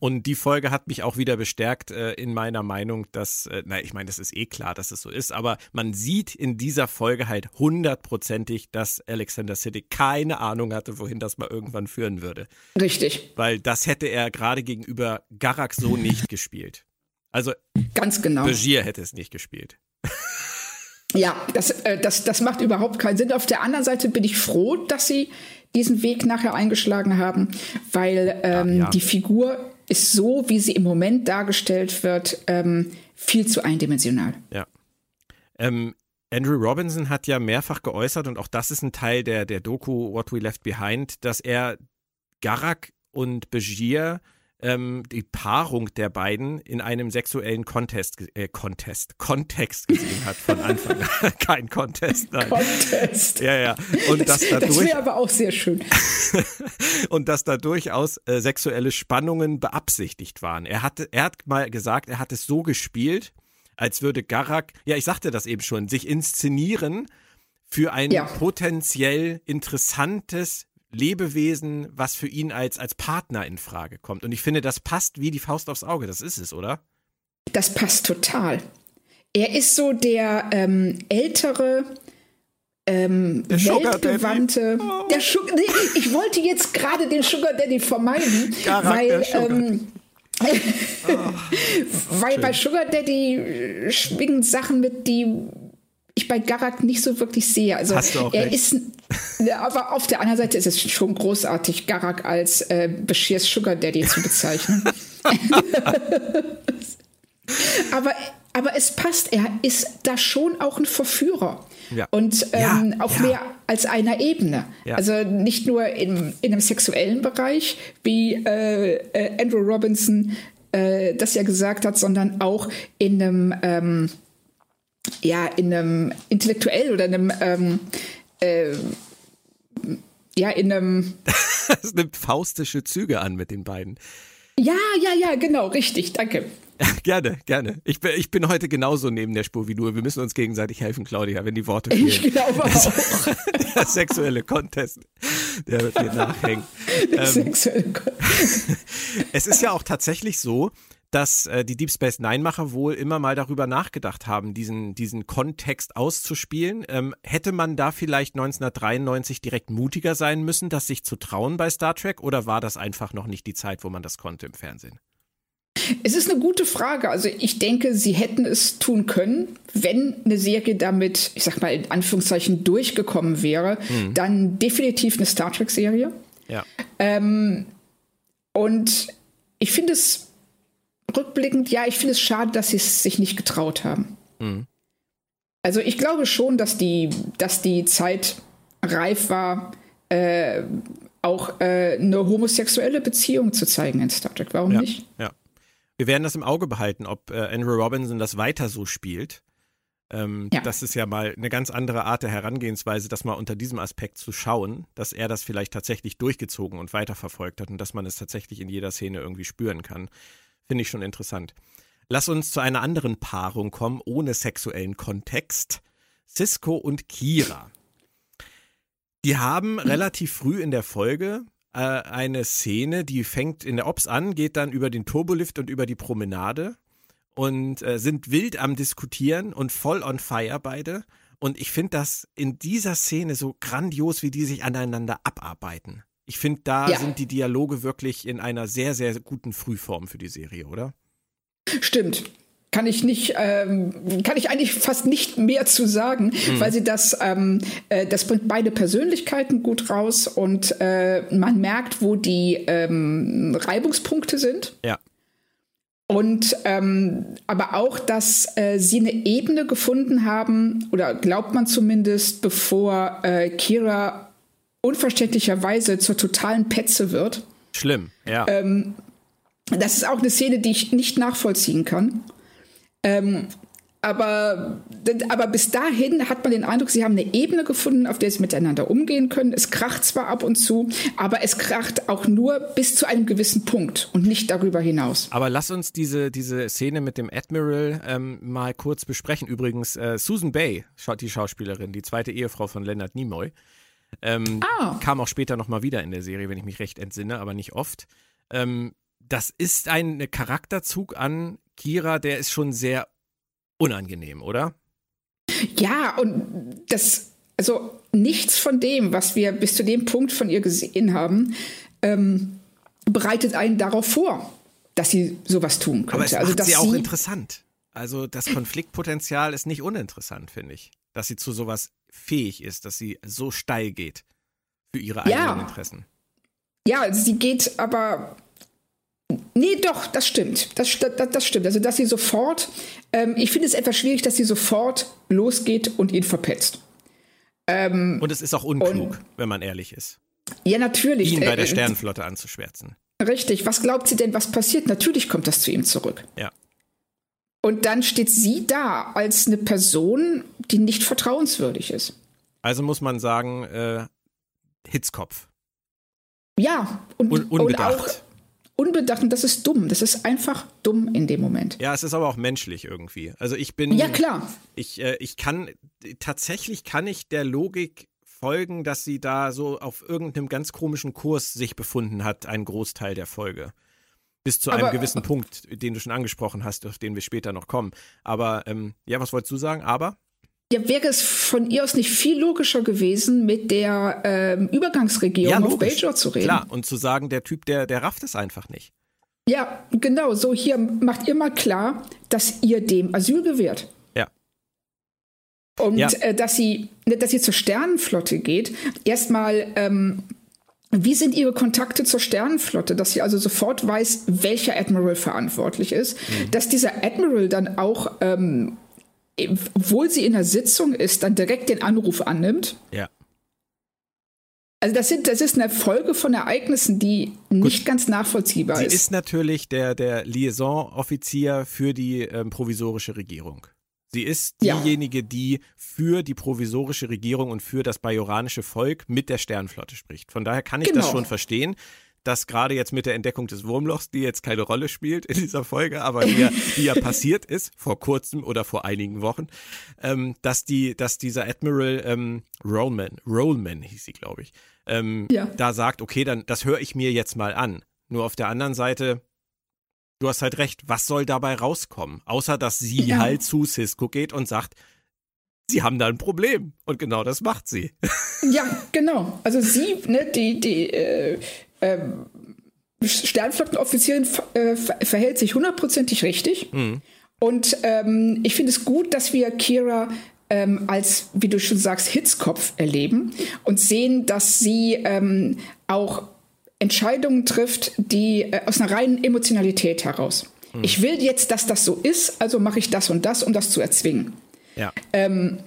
Und die Folge hat mich auch wieder bestärkt äh, in meiner Meinung, dass, äh, na, ich meine, das ist eh klar, dass es so ist, aber man sieht in dieser Folge halt hundertprozentig, dass Alexander City keine Ahnung hatte, wohin das mal irgendwann führen würde. Richtig. Weil das hätte er gerade gegenüber Garak so nicht gespielt. Also, ganz genau. Begier hätte es nicht gespielt. Ja, das, äh, das, das macht überhaupt keinen Sinn. Auf der anderen Seite bin ich froh, dass sie diesen Weg nachher eingeschlagen haben, weil ähm, ja, ja. die Figur ist so, wie sie im Moment dargestellt wird, ähm, viel zu eindimensional. Ja. Ähm, Andrew Robinson hat ja mehrfach geäußert, und auch das ist ein Teil der, der Doku What We Left Behind, dass er Garak und Begier ähm, die Paarung der beiden in einem sexuellen Contest, äh, Contest, Kontext gesehen hat von Anfang an. Kein Contest, nein. Contest. Ja, ja. Und das, dadurch, das wäre aber auch sehr schön. und dass da durchaus äh, sexuelle Spannungen beabsichtigt waren. Er, hatte, er hat mal gesagt, er hat es so gespielt, als würde Garak, ja, ich sagte das eben schon, sich inszenieren für ein ja. potenziell interessantes Lebewesen, was für ihn als, als Partner in Frage kommt. Und ich finde, das passt wie die Faust aufs Auge. Das ist es, oder? Das passt total. Er ist so der ähm, ältere, ähm, der weltgewandte. Oh. Der Sugar, nee, ich wollte jetzt gerade den Sugar Daddy vermeiden, Charakter weil. Ähm, oh, weil schön. bei Sugar Daddy schwingen Sachen mit, die ich bei Garak nicht so wirklich sehe. Also Hast du auch er recht. ist, aber auf der anderen Seite ist es schon großartig, Garak als äh, Bashirs Sugar Daddy zu bezeichnen. aber, aber es passt, er ist da schon auch ein Verführer. Ja. Und ähm, ja, auf ja. mehr als einer Ebene. Also nicht nur in, in einem sexuellen Bereich, wie äh, äh, Andrew Robinson äh, das ja gesagt hat, sondern auch in einem ähm, ja, in einem intellektuell oder einem ähm, äh, ja, in einem. Es nimmt faustische Züge an mit den beiden. Ja, ja, ja, genau, richtig, danke. gerne, gerne. Ich bin, ich bin heute genauso neben der Spur wie du. Wir müssen uns gegenseitig helfen, Claudia, wenn die Worte fehlen. Ich glaube auch. der sexuelle Contest, der wird mir nachhängen. Der ähm, sexuelle Contest. es ist ja auch tatsächlich so, dass äh, die Deep Space Nine-Macher wohl immer mal darüber nachgedacht haben, diesen, diesen Kontext auszuspielen. Ähm, hätte man da vielleicht 1993 direkt mutiger sein müssen, das sich zu trauen bei Star Trek, oder war das einfach noch nicht die Zeit, wo man das konnte im Fernsehen? Es ist eine gute Frage. Also ich denke, sie hätten es tun können, wenn eine Serie damit, ich sag mal in Anführungszeichen, durchgekommen wäre, mhm. dann definitiv eine Star Trek-Serie. Ja. Ähm, und ich finde es rückblickend, ja, ich finde es schade, dass sie es sich nicht getraut haben. Mhm. Also ich glaube schon, dass die, dass die Zeit reif war, äh, auch äh, eine homosexuelle Beziehung zu zeigen in Star Trek. Warum ja, nicht? Ja. Wir werden das im Auge behalten, ob äh, Andrew Robinson das weiter so spielt. Ähm, ja. Das ist ja mal eine ganz andere Art der Herangehensweise, das mal unter diesem Aspekt zu schauen, dass er das vielleicht tatsächlich durchgezogen und weiterverfolgt hat und dass man es tatsächlich in jeder Szene irgendwie spüren kann. Finde ich schon interessant. Lass uns zu einer anderen Paarung kommen, ohne sexuellen Kontext. Cisco und Kira. Die haben relativ früh in der Folge äh, eine Szene, die fängt in der Ops an, geht dann über den Turbolift und über die Promenade und äh, sind wild am Diskutieren und voll on fire beide. Und ich finde das in dieser Szene so grandios, wie die sich aneinander abarbeiten. Ich finde, da ja. sind die Dialoge wirklich in einer sehr, sehr guten Frühform für die Serie, oder? Stimmt kann ich nicht, ähm, kann ich eigentlich fast nicht mehr zu sagen, mhm. weil sie das, ähm, äh, das bringt beide Persönlichkeiten gut raus und äh, man merkt, wo die ähm, Reibungspunkte sind. Ja. Und ähm, aber auch, dass äh, sie eine Ebene gefunden haben, oder glaubt man zumindest, bevor äh, Kira unverständlicherweise zur totalen Petze wird. Schlimm, ja. Ähm, das ist auch eine Szene, die ich nicht nachvollziehen kann. Ähm, aber, aber bis dahin hat man den Eindruck, sie haben eine Ebene gefunden, auf der sie miteinander umgehen können. Es kracht zwar ab und zu, aber es kracht auch nur bis zu einem gewissen Punkt und nicht darüber hinaus. Aber lass uns diese, diese Szene mit dem Admiral ähm, mal kurz besprechen. Übrigens, äh, Susan Bay, die Schauspielerin, die zweite Ehefrau von Leonard Nimoy, ähm, ah. kam auch später nochmal wieder in der Serie, wenn ich mich recht entsinne, aber nicht oft. Ähm, das ist ein Charakterzug an Kira, der ist schon sehr unangenehm, oder? Ja, und das, also nichts von dem, was wir bis zu dem Punkt von ihr gesehen haben, ähm, bereitet einen darauf vor, dass sie sowas tun könnte. Aber es also, macht sie auch interessant. Also das Konfliktpotenzial ist nicht uninteressant, finde ich. Dass sie zu sowas fähig ist, dass sie so steil geht für ihre eigenen ja. Interessen. Ja, sie geht aber Nee, doch, das stimmt. Das, das, das stimmt. Also, dass sie sofort, ähm, ich finde es etwas schwierig, dass sie sofort losgeht und ihn verpetzt. Ähm, und es ist auch unklug, und, wenn man ehrlich ist. Ja, natürlich. Ihn bei der äh, Sternenflotte anzuschwärzen. Richtig. Was glaubt sie denn, was passiert? Natürlich kommt das zu ihm zurück. Ja. Und dann steht sie da als eine Person, die nicht vertrauenswürdig ist. Also muss man sagen, äh, Hitzkopf. Ja, und, Un unbedacht. Und auch, unbedacht und das ist dumm. Das ist einfach dumm in dem Moment. Ja, es ist aber auch menschlich irgendwie. Also ich bin. Ja, klar. Ich, äh, ich kann, tatsächlich kann ich der Logik folgen, dass sie da so auf irgendeinem ganz komischen Kurs sich befunden hat, einen Großteil der Folge. Bis zu aber, einem gewissen Punkt, den du schon angesprochen hast, auf den wir später noch kommen. Aber ähm, ja, was wolltest du sagen? Aber? Ja, wäre es von ihr aus nicht viel logischer gewesen, mit der ähm, Übergangsregierung ja, auf Bajor zu reden? Klar, und zu sagen, der Typ, der, der rafft es einfach nicht. Ja, genau. So hier macht ihr mal klar, dass ihr dem Asyl gewährt. Ja. Und ja. Äh, dass sie, dass sie zur Sternenflotte geht. Erstmal, ähm, wie sind ihre Kontakte zur Sternenflotte, dass sie also sofort weiß, welcher Admiral verantwortlich ist, mhm. dass dieser Admiral dann auch ähm, obwohl sie in der Sitzung ist, dann direkt den Anruf annimmt. Ja. Also das, sind, das ist eine Folge von Ereignissen, die nicht Gut. ganz nachvollziehbar sie ist. Sie ist natürlich der, der Liaison-Offizier für die ähm, provisorische Regierung. Sie ist diejenige, ja. die für die provisorische Regierung und für das bajoranische Volk mit der Sternflotte spricht. Von daher kann ich genau. das schon verstehen dass gerade jetzt mit der Entdeckung des Wurmlochs, die jetzt keine Rolle spielt in dieser Folge, aber die ja, die ja passiert ist, vor kurzem oder vor einigen Wochen, ähm, dass die, dass dieser Admiral ähm, Rollman, Rollman hieß sie, glaube ich, ähm, ja. da sagt, okay, dann das höre ich mir jetzt mal an. Nur auf der anderen Seite, du hast halt recht, was soll dabei rauskommen? Außer dass sie ja. halt zu Cisco geht und sagt, sie haben da ein Problem. Und genau das macht sie. Ja, genau. Also sie, ne, die, die, äh, ähm, Sternflottenoffizierin äh, verhält sich hundertprozentig richtig. Mhm. Und ähm, ich finde es gut, dass wir Kira ähm, als, wie du schon sagst, Hitzkopf erleben und sehen, dass sie ähm, auch Entscheidungen trifft, die äh, aus einer reinen Emotionalität heraus. Mhm. Ich will jetzt, dass das so ist, also mache ich das und das, um das zu erzwingen. Ja. Ähm,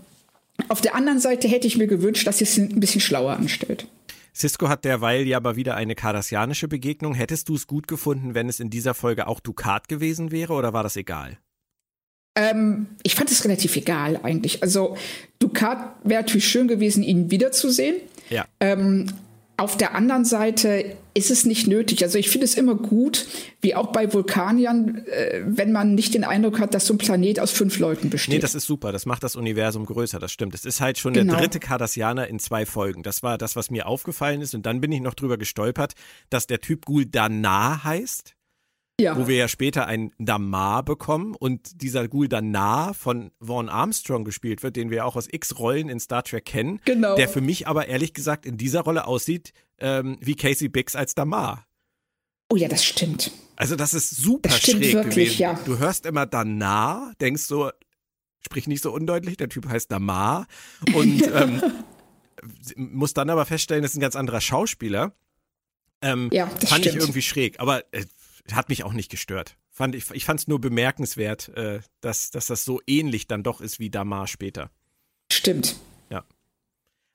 auf der anderen Seite hätte ich mir gewünscht, dass sie es ein bisschen schlauer anstellt. Cisco hat derweil ja aber wieder eine kardassianische Begegnung. Hättest du es gut gefunden, wenn es in dieser Folge auch Ducat gewesen wäre oder war das egal? Ähm, ich fand es relativ egal eigentlich. Also Ducat wäre natürlich schön gewesen, ihn wiederzusehen. Ja. Ähm, auf der anderen Seite ist es nicht nötig. Also ich finde es immer gut, wie auch bei Vulkaniern, äh, wenn man nicht den Eindruck hat, dass so ein Planet aus fünf Leuten besteht. Nee, das ist super. Das macht das Universum größer. Das stimmt. Es ist halt schon genau. der dritte Cardassianer in zwei Folgen. Das war das, was mir aufgefallen ist. Und dann bin ich noch drüber gestolpert, dass der Typ Guldanar heißt. Ja. Wo wir ja später ein Damar bekommen und dieser Guldanar von Vaughn Armstrong gespielt wird, den wir auch aus X-Rollen in Star Trek kennen. Genau. Der für mich aber ehrlich gesagt in dieser Rolle aussieht ähm, wie Casey Biggs als Damar. Oh ja, das stimmt. Also das ist super das stimmt schräg wirklich, gewesen. Ja. Du hörst immer Danar, denkst so, sprich nicht so undeutlich, der Typ heißt Damar und ähm, muss dann aber feststellen, das ist ein ganz anderer Schauspieler. Ähm, ja, das fand stimmt. ich irgendwie schräg, aber äh, hat mich auch nicht gestört. Fand ich ich fand es nur bemerkenswert, äh, dass, dass das so ähnlich dann doch ist wie Damar später. Stimmt. Ja.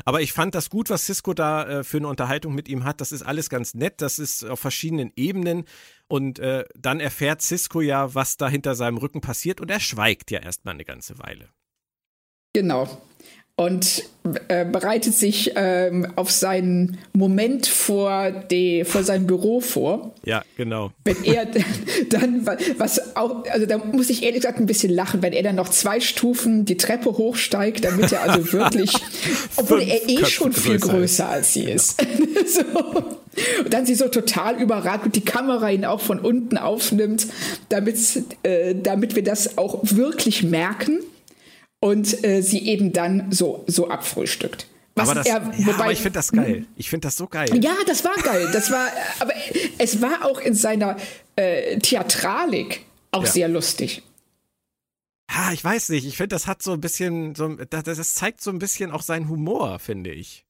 Aber ich fand das gut, was Cisco da äh, für eine Unterhaltung mit ihm hat. Das ist alles ganz nett. Das ist auf verschiedenen Ebenen. Und äh, dann erfährt Cisco ja, was da hinter seinem Rücken passiert. Und er schweigt ja erstmal eine ganze Weile. Genau und äh, bereitet sich ähm, auf seinen Moment vor, die, vor seinem Büro vor. Ja, genau. Wenn er dann, was auch, also da muss ich ehrlich gesagt ein bisschen lachen, wenn er dann noch zwei Stufen die Treppe hochsteigt, damit er also wirklich, obwohl er eh schon viel größer, größer als sie ist. so. Und dann sie so total überragt und die Kamera ihn auch von unten aufnimmt, damit, äh, damit wir das auch wirklich merken und äh, sie eben dann so, so abfrühstückt. Was aber, das, er, wobei, ja, aber ich finde das geil. Ich finde das so geil. Ja, das war geil. Das war, aber es war auch in seiner äh, Theatralik auch ja. sehr lustig. Ja, ich weiß nicht. Ich finde, das hat so ein bisschen, so, das, das zeigt so ein bisschen auch seinen Humor, finde ich.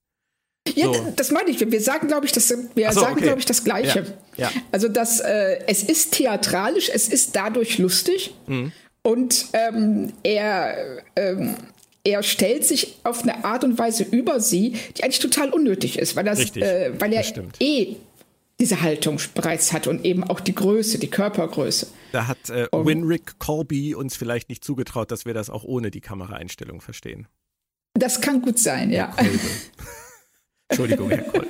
Ja, so. das meine ich. Wir sagen, glaube ich, das, wir so, sagen, okay. glaube ich, das Gleiche. Ja. Ja. Also, dass äh, es ist theatralisch, es ist dadurch lustig. Mhm. Und ähm, er, ähm, er stellt sich auf eine Art und Weise über sie, die eigentlich total unnötig ist, weil, das, Richtig, äh, weil er eh diese Haltung bereits hat und eben auch die Größe, die Körpergröße. Da hat äh, Winrick Colby uns vielleicht nicht zugetraut, dass wir das auch ohne die Kameraeinstellung verstehen. Das kann gut sein, ja. Entschuldigung, Herr Kolbe.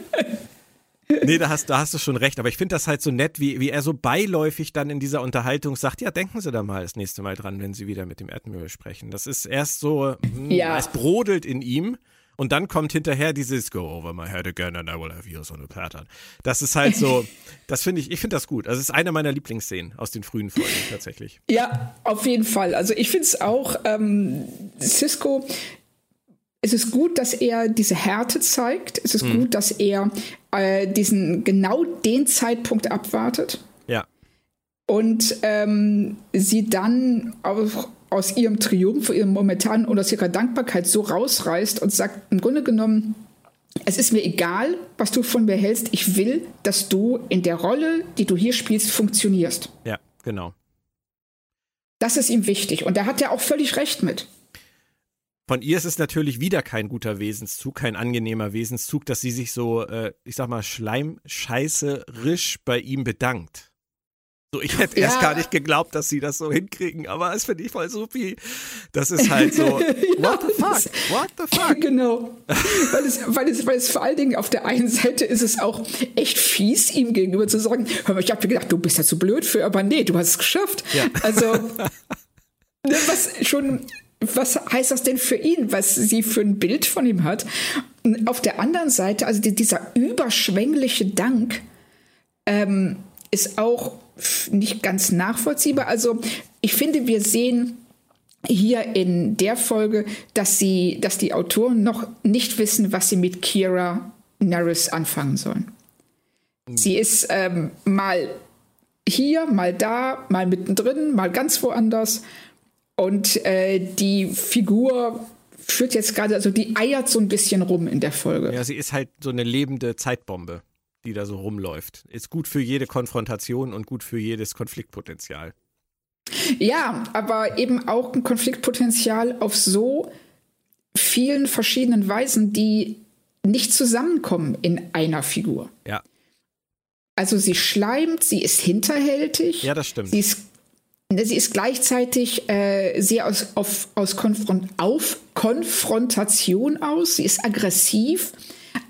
Nee, da hast, da hast du schon recht, aber ich finde das halt so nett, wie, wie er so beiläufig dann in dieser Unterhaltung sagt, ja, denken Sie da mal das nächste Mal dran, wenn Sie wieder mit dem Admiral sprechen. Das ist erst so, mh, hm, ja. es brodelt in ihm und dann kommt hinterher dieses Go over my head again and I will have you on a pattern. Das ist halt so, das finde ich, ich finde das gut. Also es ist eine meiner Lieblingsszenen aus den frühen Folgen tatsächlich. Ja, auf jeden Fall. Also ich finde es auch, ähm, Cisco es ist gut, dass er diese Härte zeigt. Es ist hm. gut, dass er äh, diesen genau den Zeitpunkt abwartet. Ja. Und ähm, sie dann auch aus ihrem Triumph, ihrem momentanen und aus ihrer Dankbarkeit so rausreißt und sagt, im Grunde genommen, es ist mir egal, was du von mir hältst. Ich will, dass du in der Rolle, die du hier spielst, funktionierst. Ja, genau. Das ist ihm wichtig. Und da hat er auch völlig recht mit. Von ihr ist es natürlich wieder kein guter Wesenszug, kein angenehmer Wesenszug, dass sie sich so, äh, ich sag mal, schleimscheißerisch bei ihm bedankt. So, ich hätte ja. erst gar nicht geglaubt, dass sie das so hinkriegen, aber es finde ich voll supi. Das ist halt so, ja, what the fuck? What the fuck? Genau. weil, es, weil, es, weil es vor allen Dingen auf der einen Seite ist es auch echt fies, ihm gegenüber zu sagen, hör mal, ich habe gedacht, du bist ja zu blöd für, aber nee, du hast es geschafft. Ja. Also, ne, was schon was heißt das denn für ihn, was sie für ein Bild von ihm hat? Und auf der anderen Seite, also dieser überschwängliche Dank ähm, ist auch nicht ganz nachvollziehbar. Also ich finde, wir sehen hier in der Folge, dass sie, dass die Autoren noch nicht wissen, was sie mit Kira Nerys anfangen sollen. Sie ist ähm, mal hier, mal da, mal mittendrin, mal ganz woanders. Und äh, die Figur führt jetzt gerade, also die eiert so ein bisschen rum in der Folge. Ja, sie ist halt so eine lebende Zeitbombe, die da so rumläuft. Ist gut für jede Konfrontation und gut für jedes Konfliktpotenzial. Ja, aber eben auch ein Konfliktpotenzial auf so vielen verschiedenen Weisen, die nicht zusammenkommen in einer Figur. Ja. Also sie schleimt, sie ist hinterhältig. Ja, das stimmt. Sie ist sie ist gleichzeitig äh, sehr aus, auf, aus Konfront, auf Konfrontation aus. Sie ist aggressiv,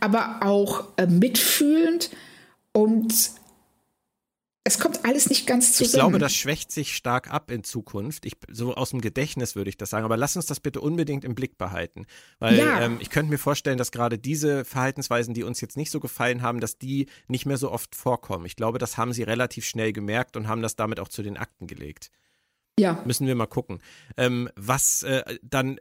aber auch äh, mitfühlend und es kommt alles nicht ganz zusammen. Ich glaube, das schwächt sich stark ab in Zukunft. Ich, so aus dem Gedächtnis würde ich das sagen. Aber lass uns das bitte unbedingt im Blick behalten. Weil ja. ähm, ich könnte mir vorstellen, dass gerade diese Verhaltensweisen, die uns jetzt nicht so gefallen haben, dass die nicht mehr so oft vorkommen. Ich glaube, das haben sie relativ schnell gemerkt und haben das damit auch zu den Akten gelegt. Ja. Müssen wir mal gucken. Ähm, was äh, dann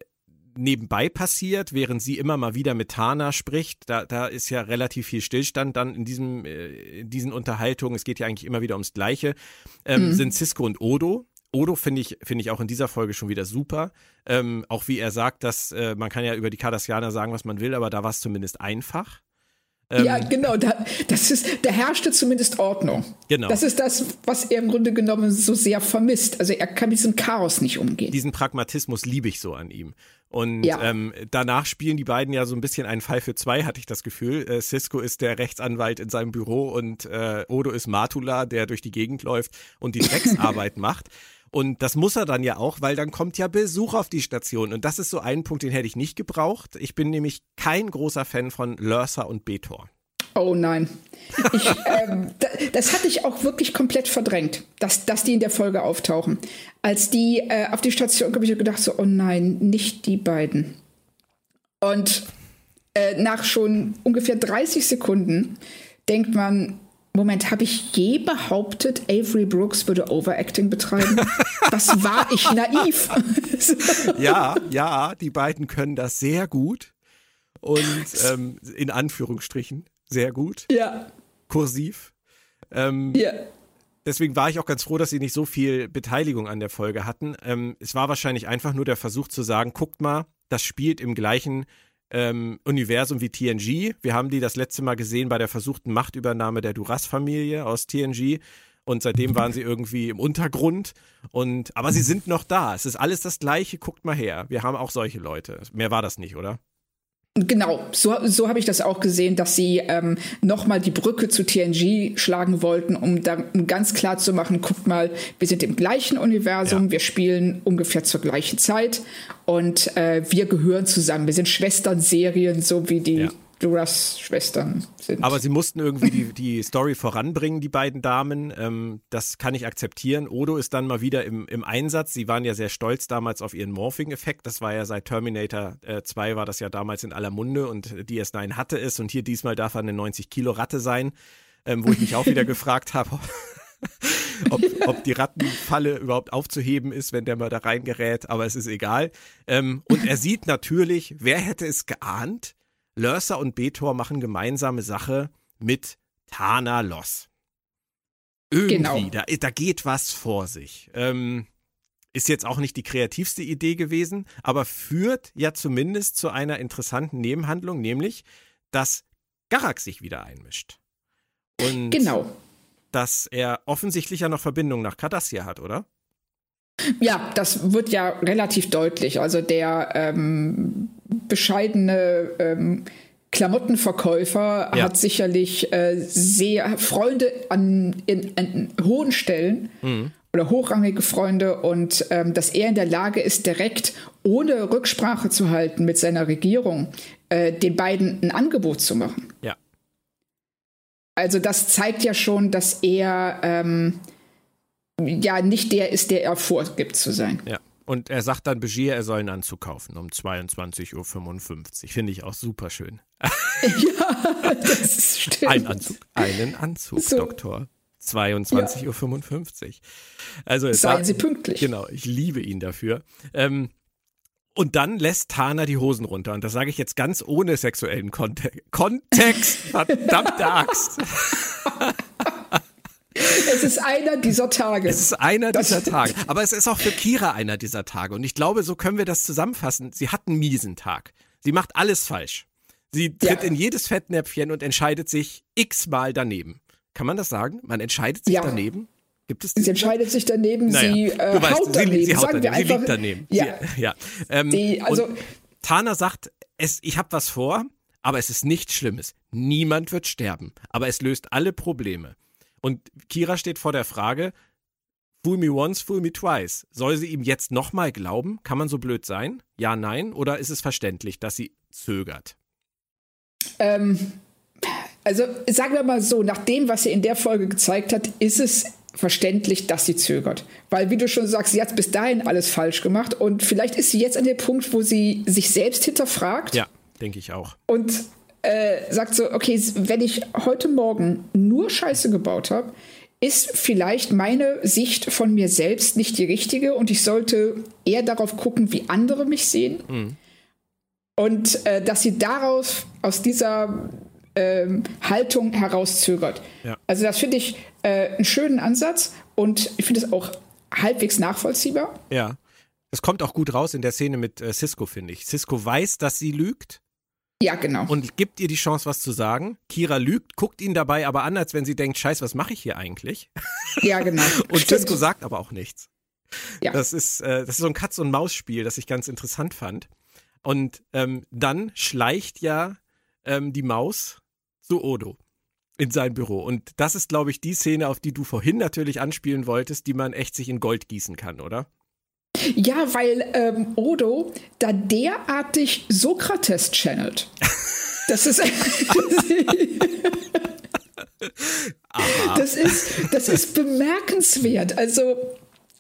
nebenbei passiert, während sie immer mal wieder mit Tana spricht. Da, da ist ja relativ viel Stillstand dann in, diesem, äh, in diesen Unterhaltungen. Es geht ja eigentlich immer wieder ums Gleiche. Ähm, mhm. Sind Cisco und Odo. Odo finde ich, finde ich auch in dieser Folge schon wieder super. Ähm, auch wie er sagt, dass äh, man kann ja über die Cardassianer sagen, was man will, aber da war es zumindest einfach. Ähm, ja, genau, da, das ist, da herrschte zumindest Ordnung. Genau. Das ist das, was er im Grunde genommen so sehr vermisst. Also er kann mit diesem Chaos nicht umgehen. Diesen Pragmatismus liebe ich so an ihm. Und ja. ähm, danach spielen die beiden ja so ein bisschen einen Fall für zwei, hatte ich das Gefühl. Äh, Cisco ist der Rechtsanwalt in seinem Büro und äh, Odo ist Matula, der durch die Gegend läuft und die Drecksarbeit macht. Und das muss er dann ja auch, weil dann kommt ja Besuch auf die Station. Und das ist so ein Punkt, den hätte ich nicht gebraucht. Ich bin nämlich kein großer Fan von Lurser und Betor. Oh nein. Ich, ähm, das hatte ich auch wirklich komplett verdrängt, dass, dass die in der Folge auftauchen. Als die äh, auf die Station habe ich gedacht, so, oh nein, nicht die beiden. Und äh, nach schon ungefähr 30 Sekunden denkt man, Moment, habe ich je behauptet, Avery Brooks würde Overacting betreiben? Was war ich naiv? ja, ja, die beiden können das sehr gut. Und ähm, in Anführungsstrichen sehr gut. Ja. Kursiv. Ähm, ja. Deswegen war ich auch ganz froh, dass sie nicht so viel Beteiligung an der Folge hatten. Ähm, es war wahrscheinlich einfach nur der Versuch zu sagen, guckt mal, das spielt im gleichen ähm, Universum wie TNG. Wir haben die das letzte Mal gesehen bei der versuchten Machtübernahme der Duras-Familie aus TNG. Und seitdem waren sie irgendwie im Untergrund. Und, aber sie sind noch da. Es ist alles das Gleiche. Guckt mal her. Wir haben auch solche Leute. Mehr war das nicht, oder? Genau, so, so habe ich das auch gesehen, dass sie ähm, nochmal die Brücke zu TNG schlagen wollten, um dann um ganz klar zu machen, guckt mal, wir sind im gleichen Universum, ja. wir spielen ungefähr zur gleichen Zeit und äh, wir gehören zusammen. Wir sind Schwestern-Serien, so wie die ja. Duras-Schwestern sind. Aber sie mussten irgendwie die, die Story voranbringen, die beiden Damen. Ähm, das kann ich akzeptieren. Odo ist dann mal wieder im, im Einsatz. Sie waren ja sehr stolz damals auf ihren Morphing-Effekt. Das war ja seit Terminator äh, 2 war das ja damals in aller Munde und DS9 hatte es. Und hier diesmal darf er eine 90-Kilo-Ratte sein, ähm, wo ich mich auch wieder gefragt habe. ob, ob, die Rattenfalle überhaupt aufzuheben ist, wenn der mal da reingerät, aber es ist egal. Ähm, und er sieht natürlich, wer hätte es geahnt, Lörser und Betor machen gemeinsame Sache mit Tana Loss. Irgendwie, genau. da, da geht was vor sich. Ähm, ist jetzt auch nicht die kreativste Idee gewesen, aber führt ja zumindest zu einer interessanten Nebenhandlung, nämlich, dass Garak sich wieder einmischt. Und genau. dass er offensichtlich ja noch Verbindung nach Cardassia hat, oder? Ja, das wird ja relativ deutlich. Also der ähm, bescheidene ähm, Klamottenverkäufer ja. hat sicherlich äh, sehr Freunde an, in, an hohen Stellen mhm. oder hochrangige Freunde und ähm, dass er in der Lage ist, direkt ohne Rücksprache zu halten mit seiner Regierung, äh, den beiden ein Angebot zu machen. Ja. Also das zeigt ja schon, dass er ähm, ja nicht der ist, der er vorgibt zu sein. Ja. Und er sagt dann Begier, er soll einen Anzug kaufen um 22.55 Uhr. Finde ich auch super schön. ja, das stimmt. Ein Anzug, einen Anzug, so. Doktor. 22.55 ja. Uhr. Also Seien Sie pünktlich. Genau, ich liebe ihn dafür. Ähm, und dann lässt Tana die Hosen runter. Und das sage ich jetzt ganz ohne sexuellen Konte Kontext. Verdammte Axt. Es ist einer dieser Tage. Es ist einer das dieser Tage. Aber es ist auch für Kira einer dieser Tage. Und ich glaube, so können wir das zusammenfassen. Sie hat einen miesen Tag. Sie macht alles falsch. Sie tritt ja. in jedes Fettnäpfchen und entscheidet sich x-mal daneben. Kann man das sagen? Man entscheidet sich ja. daneben? Gibt es sie entscheidet sich daneben, naja, sie äh, weißt, haut daneben. Sie, sie, haut daneben. Sie liegt daneben. Ja. Sie, ja. Ähm, die, also, Tana sagt, es, ich habe was vor, aber es ist nichts Schlimmes. Niemand wird sterben, aber es löst alle Probleme. Und Kira steht vor der Frage, Fool me once, fool me twice. Soll sie ihm jetzt nochmal glauben? Kann man so blöd sein? Ja, nein? Oder ist es verständlich, dass sie zögert? ähm, also sagen wir mal so, nach dem, was sie in der Folge gezeigt hat, ist es verständlich, dass sie zögert. Weil, wie du schon sagst, sie hat bis dahin alles falsch gemacht und vielleicht ist sie jetzt an dem Punkt, wo sie sich selbst hinterfragt. Ja, denke ich auch. Und äh, sagt so, okay, wenn ich heute Morgen nur Scheiße gebaut habe, ist vielleicht meine Sicht von mir selbst nicht die richtige und ich sollte eher darauf gucken, wie andere mich sehen. Mhm. Und äh, dass sie daraus, aus dieser ähm, Haltung herauszögert. Ja. Also das finde ich äh, einen schönen Ansatz und ich finde es auch halbwegs nachvollziehbar. Ja. Das kommt auch gut raus in der Szene mit äh, Cisco, finde ich. Cisco weiß, dass sie lügt. Ja, genau. Und gibt ihr die Chance, was zu sagen. Kira lügt, guckt ihn dabei aber an, als wenn sie denkt, scheiß, was mache ich hier eigentlich? Ja, genau. und Stimmt. Cisco sagt aber auch nichts. Ja. Das ist, äh, das ist so ein Katz- und Maus-Spiel, das ich ganz interessant fand. Und ähm, dann schleicht ja ähm, die Maus zu Odo in sein Büro. Und das ist, glaube ich, die Szene, auf die du vorhin natürlich anspielen wolltest, die man echt sich in Gold gießen kann, oder? Ja, weil ähm, Odo da derartig Sokrates channelt. Das ist. das ist, das ist bemerkenswert. Also,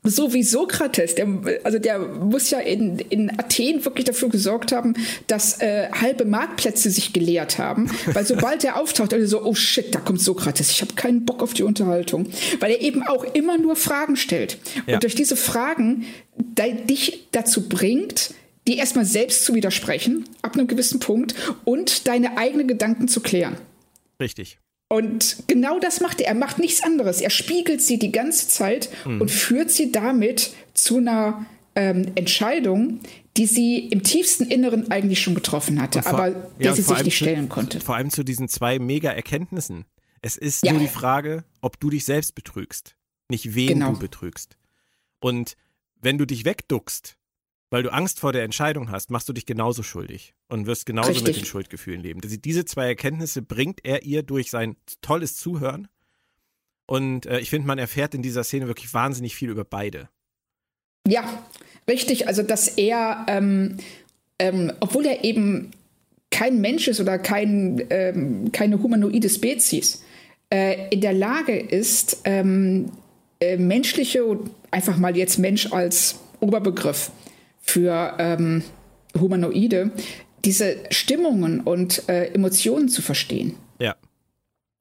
so wie Sokrates, der, also der muss ja in, in Athen wirklich dafür gesorgt haben, dass äh, halbe Marktplätze sich geleert haben, weil sobald er auftaucht, alle so, oh shit, da kommt Sokrates, ich habe keinen Bock auf die Unterhaltung, weil er eben auch immer nur Fragen stellt ja. und durch diese Fragen dich dazu bringt, die erstmal selbst zu widersprechen, ab einem gewissen Punkt und deine eigenen Gedanken zu klären. Richtig. Und genau das macht er. Er macht nichts anderes. Er spiegelt sie die ganze Zeit mhm. und führt sie damit zu einer ähm, Entscheidung, die sie im tiefsten Inneren eigentlich schon getroffen hatte, vor, aber der ja, sie sich nicht zu, stellen konnte. Vor allem zu diesen zwei Mega-Erkenntnissen. Es ist ja. nur die Frage, ob du dich selbst betrügst, nicht wen genau. du betrügst. Und wenn du dich wegduckst, weil du Angst vor der Entscheidung hast, machst du dich genauso schuldig und wirst genauso Richtig. mit den Schuldgefühlen leben. Diese zwei Erkenntnisse bringt er ihr durch sein tolles Zuhören. Und äh, ich finde, man erfährt in dieser Szene wirklich wahnsinnig viel über beide. Ja, richtig. Also, dass er, ähm, ähm, obwohl er eben kein Mensch ist oder kein, ähm, keine humanoide Spezies, äh, in der Lage ist, ähm, äh, menschliche, einfach mal jetzt Mensch als Oberbegriff, für ähm, Humanoide, diese Stimmungen und äh, Emotionen zu verstehen. Ja.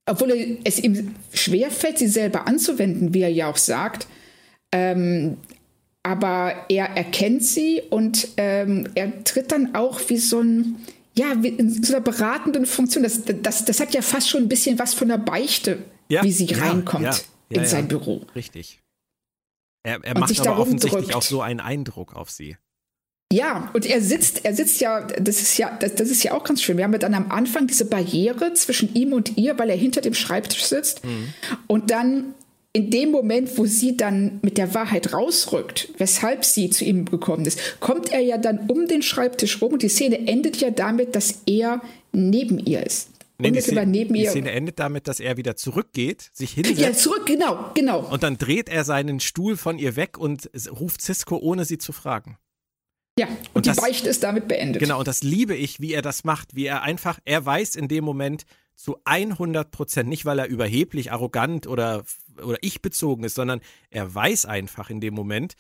Obwohl es ihm schwerfällt, sie selber anzuwenden, wie er ja auch sagt. Ähm, aber er erkennt sie und ähm, er tritt dann auch wie so ein, ja, in so einer beratenden Funktion. Das, das, das hat ja fast schon ein bisschen was von der Beichte, ja, wie sie ja, reinkommt ja, in sein Büro. Richtig. Er, er macht aber offensichtlich drückt. auch so einen Eindruck auf sie. Ja, und er sitzt, er sitzt ja, das ist ja, das, das, ist ja auch ganz schön. Wir haben ja dann am Anfang diese Barriere zwischen ihm und ihr, weil er hinter dem Schreibtisch sitzt. Mhm. Und dann in dem Moment, wo sie dann mit der Wahrheit rausrückt, weshalb sie zu ihm gekommen ist, kommt er ja dann um den Schreibtisch rum und die Szene endet ja damit, dass er neben ihr ist. Nee, die, Szene, neben die Szene endet damit, dass er wieder zurückgeht, sich hinsetzt. Ja, zurück, genau, genau. Und dann dreht er seinen Stuhl von ihr weg und ruft Cisco, ohne sie zu fragen. Ja, und, und die das, Beichte ist damit beendet. Genau, und das liebe ich, wie er das macht, wie er einfach, er weiß in dem Moment zu 100 Prozent, nicht weil er überheblich, arrogant oder, oder ich bezogen ist, sondern er weiß einfach in dem Moment,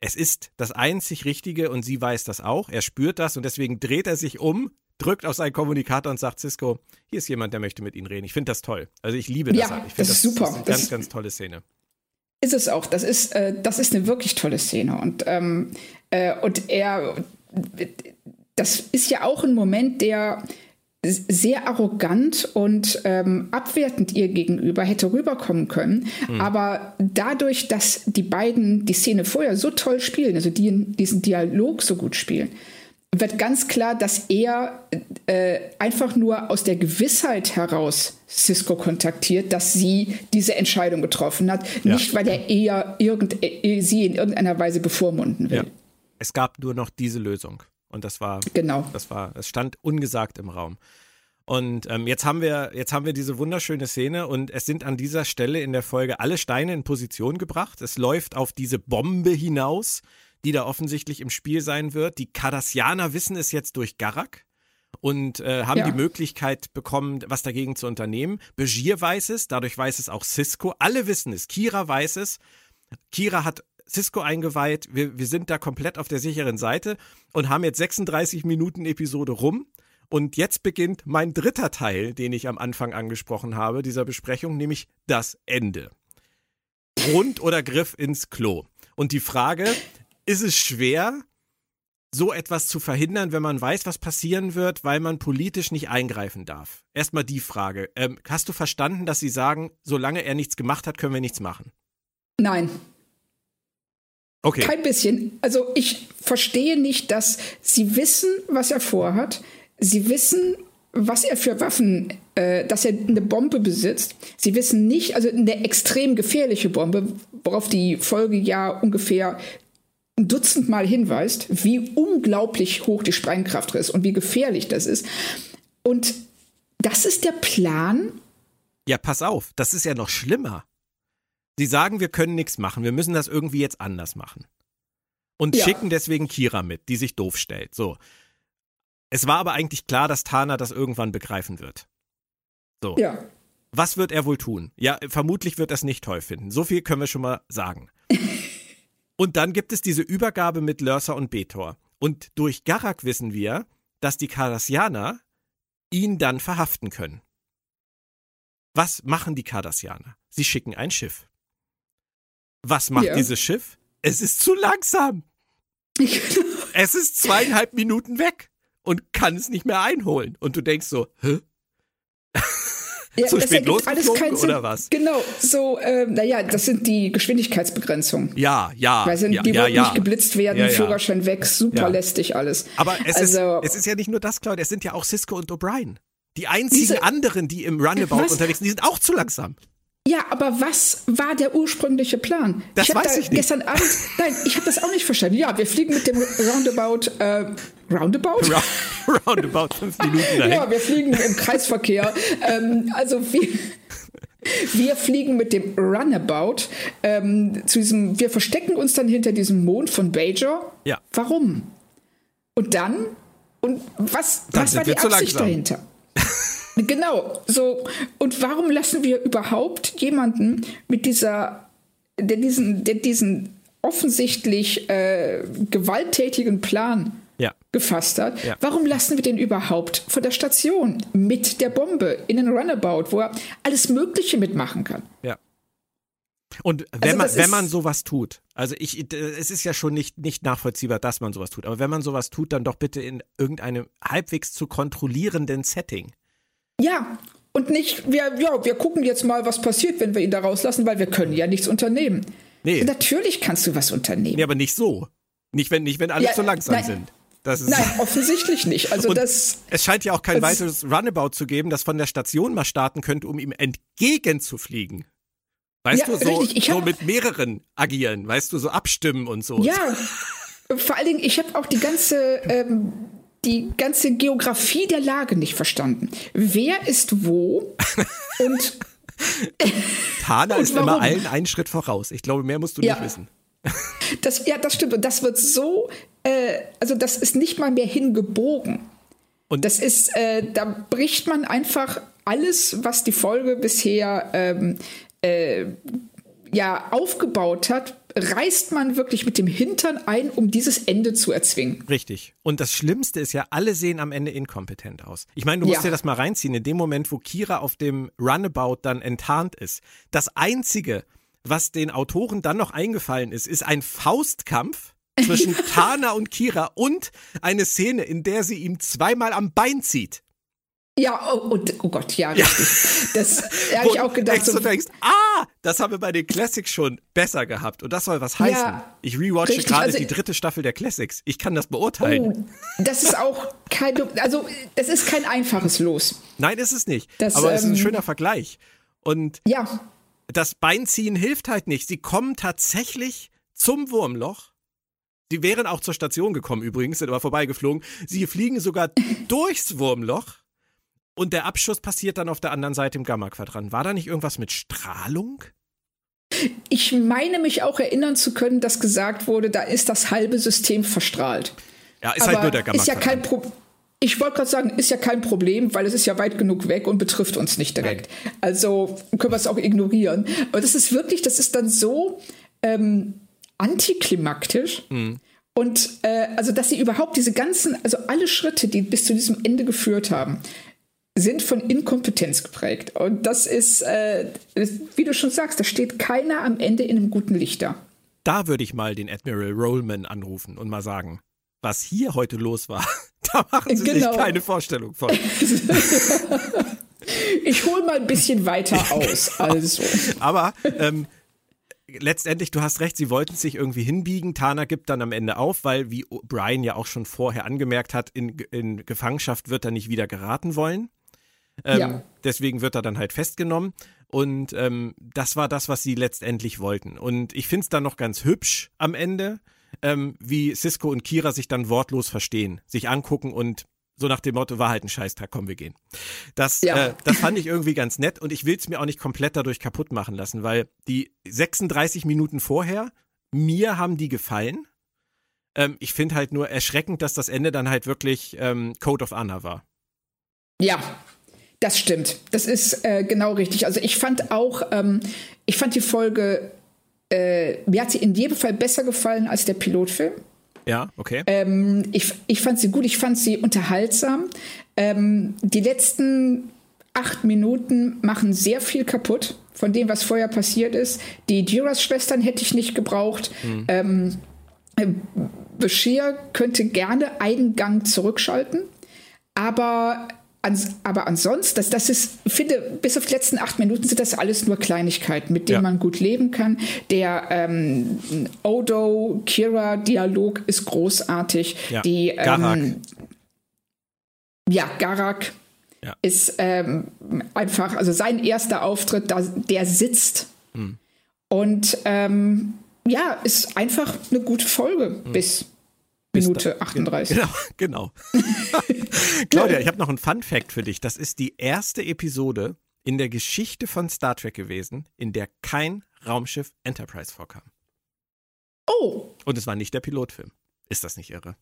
es ist das einzig Richtige und sie weiß das auch, er spürt das und deswegen dreht er sich um, drückt auf seinen Kommunikator und sagt, Cisco, hier ist jemand, der möchte mit Ihnen reden. Ich finde das toll. Also ich liebe das. Ja, ich das ist super. Das ist eine ganz, ganz tolle Szene. Ist es auch. Das ist, äh, das ist eine wirklich tolle Szene. Und, ähm, äh, und er, das ist ja auch ein Moment, der sehr arrogant und ähm, abwertend ihr gegenüber hätte rüberkommen können. Mhm. Aber dadurch, dass die beiden die Szene vorher so toll spielen, also die diesen Dialog so gut spielen, wird ganz klar, dass er äh, einfach nur aus der Gewissheit heraus Cisco kontaktiert, dass sie diese Entscheidung getroffen hat, ja. nicht weil er eher irgend, äh, sie in irgendeiner Weise bevormunden will. Ja. Es gab nur noch diese Lösung und das war genau. Das war, es stand ungesagt im Raum. Und ähm, jetzt haben wir jetzt haben wir diese wunderschöne Szene und es sind an dieser Stelle in der Folge alle Steine in Position gebracht. Es läuft auf diese Bombe hinaus die da offensichtlich im Spiel sein wird. Die Cardassianer wissen es jetzt durch Garak. und äh, haben Ja. die Möglichkeit bekommen, was dagegen zu unternehmen. Begier weiß es, dadurch weiß es auch Cisco. Alle wissen es. Kira weiß es. Kira hat Cisco eingeweiht. Wir, wir sind da komplett auf der sicheren Seite und haben jetzt 36 Minuten Episode rum. Und jetzt beginnt mein dritter Teil, den ich am Anfang angesprochen habe, dieser Besprechung, nämlich das Ende. Grund oder Griff ins Klo. Und die Frage, ist es schwer, so etwas zu verhindern, wenn man weiß, was passieren wird, weil man politisch nicht eingreifen darf? Erstmal die Frage. Ähm, hast du verstanden, dass sie sagen, solange er nichts gemacht hat, können wir nichts machen? Nein, Okay. kein bisschen. Also ich verstehe nicht, dass sie wissen, was er vorhat. Sie wissen, was er für Waffen, äh, dass er eine Bombe besitzt. Sie wissen nicht, also eine extrem gefährliche Bombe, worauf die Folge ja ungefähr ein Dutzend Mal hinweist, wie unglaublich hoch die Sprengkraft ist und wie gefährlich das ist. Und das ist der Plan. Ja, pass auf, das ist ja noch schlimmer. Sie sagen, wir können nichts machen, wir müssen das irgendwie jetzt anders machen. Und Ja. schicken deswegen Kira mit, die sich doof stellt. So. Es war aber eigentlich klar, dass Tana das irgendwann begreifen wird. So. Ja, Was wird er wohl tun? Ja, vermutlich wird er es nicht toll finden. So viel können wir schon mal sagen. und dann gibt es diese Übergabe mit Lursa und Betor. Und durch Garak wissen wir, dass die Cardassianer ihn dann verhaften können. Was machen die Cardassianer? Sie schicken ein Schiff. Was macht Ja. dieses Schiff? Es ist zu langsam. Es ist zweieinhalb Minuten weg und kann es nicht mehr einholen. Und du denkst so, hä? Ja, Zu spät losgeflogen oder was? Genau, so, äh, naja, das sind die Geschwindigkeitsbegrenzungen. Ja, ja. Weil sind, ja, die ja, wollten ja. nicht geblitzt werden, Ja. Führerschein weg, super lästig alles. Aber es, also, ist, es ist ja nicht nur das, Claudia, es sind ja auch Cisco und O'Brien. Die einzigen Diese- anderen, die im Runabout Was? unterwegs sind, die sind auch zu langsam. Ja, aber was war der ursprüngliche Plan? Das hab weiß da ich nicht. Gestern Abend, nein, ich habe das auch nicht verstanden. Ja, wir fliegen mit dem Roundabout, äh, Roundabout? Round- Roundabout fünf Minuten dahin. Ja, wir fliegen im Kreisverkehr. ähm, also wir, wir fliegen mit dem Runabout ähm, zu diesem, wir verstecken uns dann hinter diesem Mond von Bajor. Ja. Warum? Und dann? Und was, Dann was war die Absicht dahinter? genau, so. Und warum lassen wir überhaupt jemanden mit dieser, der diesen, der diesen offensichtlich äh, gewalttätigen Plan Ja. gefasst hat. Ja. Warum lassen wir den überhaupt von der Station mit der Bombe in den Runabout, wo er alles Mögliche mitmachen kann? Ja. Und wenn, Also man, wenn man sowas tut, also ich, es ist ja schon nicht, nicht nachvollziehbar, dass man sowas tut, aber wenn man sowas tut, dann doch bitte in irgendeinem halbwegs zu kontrollierenden Setting. Ja, und nicht, wir, ja, wir gucken jetzt mal, was passiert, wenn wir ihn da rauslassen, weil wir können ja nichts unternehmen. Nee, Natürlich kannst du was unternehmen. nee aber nicht so. Nicht, wenn, nicht, wenn alle Ja, zu langsam nein. sind. Das ist, Nein, offensichtlich nicht. Also Und das, es scheint ja auch kein weiteres Runabout zu geben, das von der Station mal starten könnte, um ihm entgegenzufliegen. Weißt Ja, du, so, so hab- mit mehreren agieren, weißt du, so abstimmen und so. ja, vor allen Dingen, ich habe auch die ganze, ähm, die ganze Geografie der Lage nicht verstanden. Wer ist wo? Und Tana Und ist immer warum? allen einen Schritt voraus. Ich glaube, mehr musst du Ja. nicht wissen. Das, ja, das stimmt. Und das wird so, äh, also das ist nicht mal mehr hingebogen. Und Das ist, äh, da bricht man einfach alles, was die Folge bisher ähm, äh, ja aufgebaut hat, reißt man wirklich mit dem Hintern ein, um dieses Ende zu erzwingen. Richtig. Und das Schlimmste ist ja, alle sehen am Ende inkompetent aus. Ich meine, du musst Ja. dir das mal reinziehen. In dem Moment, wo Kira auf dem Runabout dann enttarnt ist, das Einzige, was den Autoren dann noch eingefallen ist, ist ein Faustkampf zwischen Tana und Kira und eine Szene, in der sie ihm zweimal am Bein zieht. Ja, oh, und, oh Gott, ja, richtig. Das habe ich auch du gedacht. so So, denkst, ah, das haben wir bei den Classics schon besser gehabt. Und das soll was heißen. Ja, ich rewatche richtig, gerade also- die dritte Staffel der Classics. Ich kann das beurteilen. oh, das ist auch kein, also das ist kein einfaches Los. Nein, ist es nicht. Das, Aber es ist ein ähm, schöner Vergleich. Und Ja, das Beinziehen hilft halt nicht. Sie kommen tatsächlich zum Wurmloch. Sie wären auch zur Station gekommen übrigens, sind aber vorbeigeflogen. Sie fliegen sogar durchs Wurmloch. Und der Abschuss passiert dann auf der anderen Seite im Gamma-Quadrant. War da nicht irgendwas mit Strahlung? ich meine mich auch erinnern zu können, dass gesagt wurde, da ist das halbe System verstrahlt. Ja, ist Aber halt nur der ist ja kein Gamma-Quadrant. Pro ich wollte gerade sagen, ist ja kein Problem, weil es ist ja weit genug weg und betrifft uns nicht direkt. Nein. Also können wir es auch ignorieren. Aber das ist wirklich, das ist dann so ähm, antiklimaktisch. Mhm. Und äh, also, dass sie überhaupt diese ganzen, also alle Schritte, die bis zu diesem Ende geführt haben, sind von Inkompetenz geprägt. Und das ist, äh, wie du schon sagst, da steht keiner am Ende in einem guten Licht da. Da würde ich mal den Admiral Rollman anrufen und mal sagen, was hier heute los war. Da machen Sie genau. sich keine Vorstellung von. ich hole mal ein bisschen weiter aus. Also. Aber ähm, letztendlich, du hast recht, sie wollten sich irgendwie hinbiegen. Tana gibt dann am Ende auf, weil, wie Brian ja auch schon vorher angemerkt hat, in, in Gefangenschaft wird er nicht wieder geraten wollen. Ähm, ja. Deswegen wird er dann halt festgenommen. Und ähm, das war das, was sie letztendlich wollten. Und ich finde es dann noch ganz hübsch am Ende, ähm, wie Cisco und Kira sich dann wortlos verstehen, sich angucken und so nach dem Motto, war halt ein Scheißtag, komm, wir gehen. Das, ja. äh, das fand ich irgendwie ganz nett und ich will es mir auch nicht komplett dadurch kaputt machen lassen, weil die 36 Minuten vorher, mir haben die gefallen. Ähm, ich finde halt nur erschreckend, dass das Ende dann halt wirklich ähm, Code of Honor war. Ja, das stimmt. Das ist äh, genau richtig. Also ich fand auch, ähm, ich fand die Folge, äh, mir hat sie in jedem Fall besser gefallen als der Pilotfilm. Ja, okay. Ähm, ich, ich fand sie gut, ich fand sie unterhaltsam. Ähm, die letzten acht Minuten machen sehr viel kaputt von dem, was vorher passiert ist. Die Duras-Schwestern hätte ich nicht gebraucht. Mhm. Ähm, äh, Bashir könnte gerne einen Gang zurückschalten, aber Ans, aber ansonsten, das, das ist, ich finde, bis auf die letzten acht Minuten sind das alles nur Kleinigkeiten, mit denen ja. man gut leben kann. Der ähm, Odo-Kira-Dialog ist großartig. Ja. Die, ähm, Garak. Ja, Garak ja. ist ähm, einfach, also sein erster Auftritt, da, der sitzt. Hm. Und ähm, ja, ist einfach eine gute Folge hm. bis Minute 38. Genau, genau. Claudia, ich habe noch einen Fun Fact für dich. Das ist die erste Episode in der Geschichte von Star Trek gewesen, in der kein Raumschiff Enterprise vorkam. Oh. Und es war nicht der Pilotfilm. Ist das nicht irre?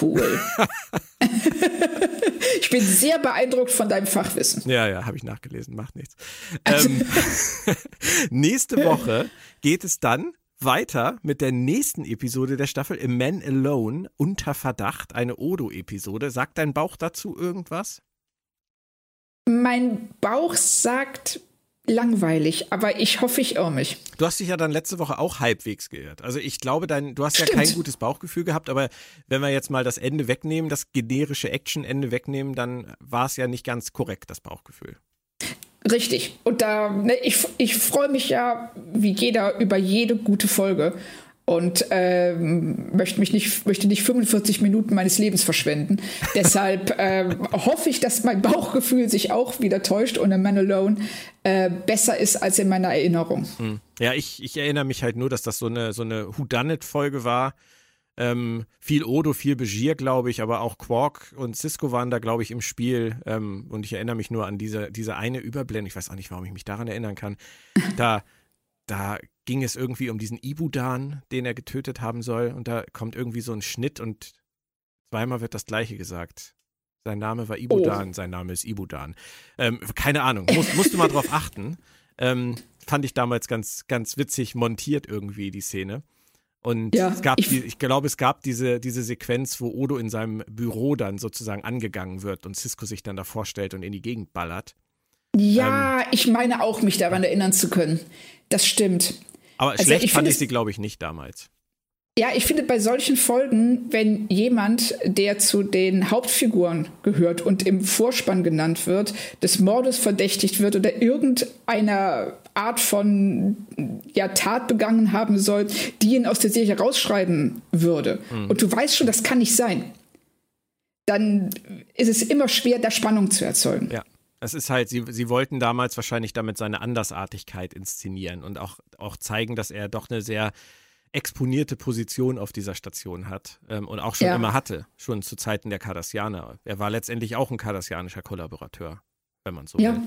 Cool. ich bin sehr beeindruckt von deinem Fachwissen. Ja, ja, habe ich nachgelesen, macht nichts. Ähm, nächste Woche geht es dann weiter mit der nächsten Episode der Staffel Im Man Alone unter Verdacht, eine Odo-Episode. Sagt dein Bauch dazu irgendwas? Mein Bauch sagt langweilig, aber ich hoffe, ich irre mich. Du hast dich ja dann letzte Woche auch halbwegs geirrt. Also ich glaube, dein, du hast Stimmt. ja kein gutes Bauchgefühl gehabt, aber wenn wir jetzt mal das Ende wegnehmen, das generische Action-Ende wegnehmen, dann war es ja nicht ganz korrekt, das Bauchgefühl. Richtig. Und da, ne, ich, ich freue mich ja wie jeder über jede gute Folge und ähm, möchte mich nicht möchte nicht 45 Minuten meines Lebens verschwenden. Deshalb ähm, hoffe ich, dass mein Bauchgefühl sich auch wieder täuscht und in Man Alone äh, besser ist als in meiner Erinnerung. Hm. Ja, ich, ich erinnere mich halt nur, dass das so eine so eine Whodunit-Folge war ähm, viel Odo, viel Begier, glaube ich, aber auch Quark und Cisco waren da, glaube ich, im Spiel. Ähm, und ich erinnere mich nur an diese, diese eine Überblende. Ich weiß auch nicht, warum ich mich daran erinnern kann. Da, da ging es irgendwie um diesen Ibudan, den er getötet haben soll. Und da kommt irgendwie so ein Schnitt und zweimal wird das Gleiche gesagt. Sein Name war Ibudan, oh. sein Name ist Ibudan. Ähm, keine Ahnung, Muss, musst du mal drauf achten. Ähm, fand ich damals ganz, ganz witzig montiert irgendwie, die Szene. Und ja, es gab, ich, die, ich glaube, es gab diese, diese Sequenz, wo Odo in seinem Büro dann sozusagen angegangen wird und Cisco sich dann da vorstellt und in die Gegend ballert. Ja, ähm, ich meine auch, mich daran erinnern zu können. Das stimmt. Aber also schlecht ich fand ich sie, glaube ich, nicht damals. Ja, ich finde bei solchen Folgen, wenn jemand, der zu den Hauptfiguren gehört und im Vorspann genannt wird, des Mordes verdächtigt wird oder irgendeiner Art von ja, Tat begangen haben soll, die ihn aus der Serie rausschreiben würde. Mhm. Und du weißt schon, das kann nicht sein. Dann ist es immer schwer, da Spannung zu erzeugen. Ja. Es ist halt, sie, sie wollten damals wahrscheinlich damit seine Andersartigkeit inszenieren und auch, auch zeigen, dass er doch eine sehr exponierte Position auf dieser Station hat ähm, und auch schon ja. immer hatte, schon zu Zeiten der Cardassianer. Er war letztendlich auch ein kardassianischer Kollaborateur, wenn man so ja. will.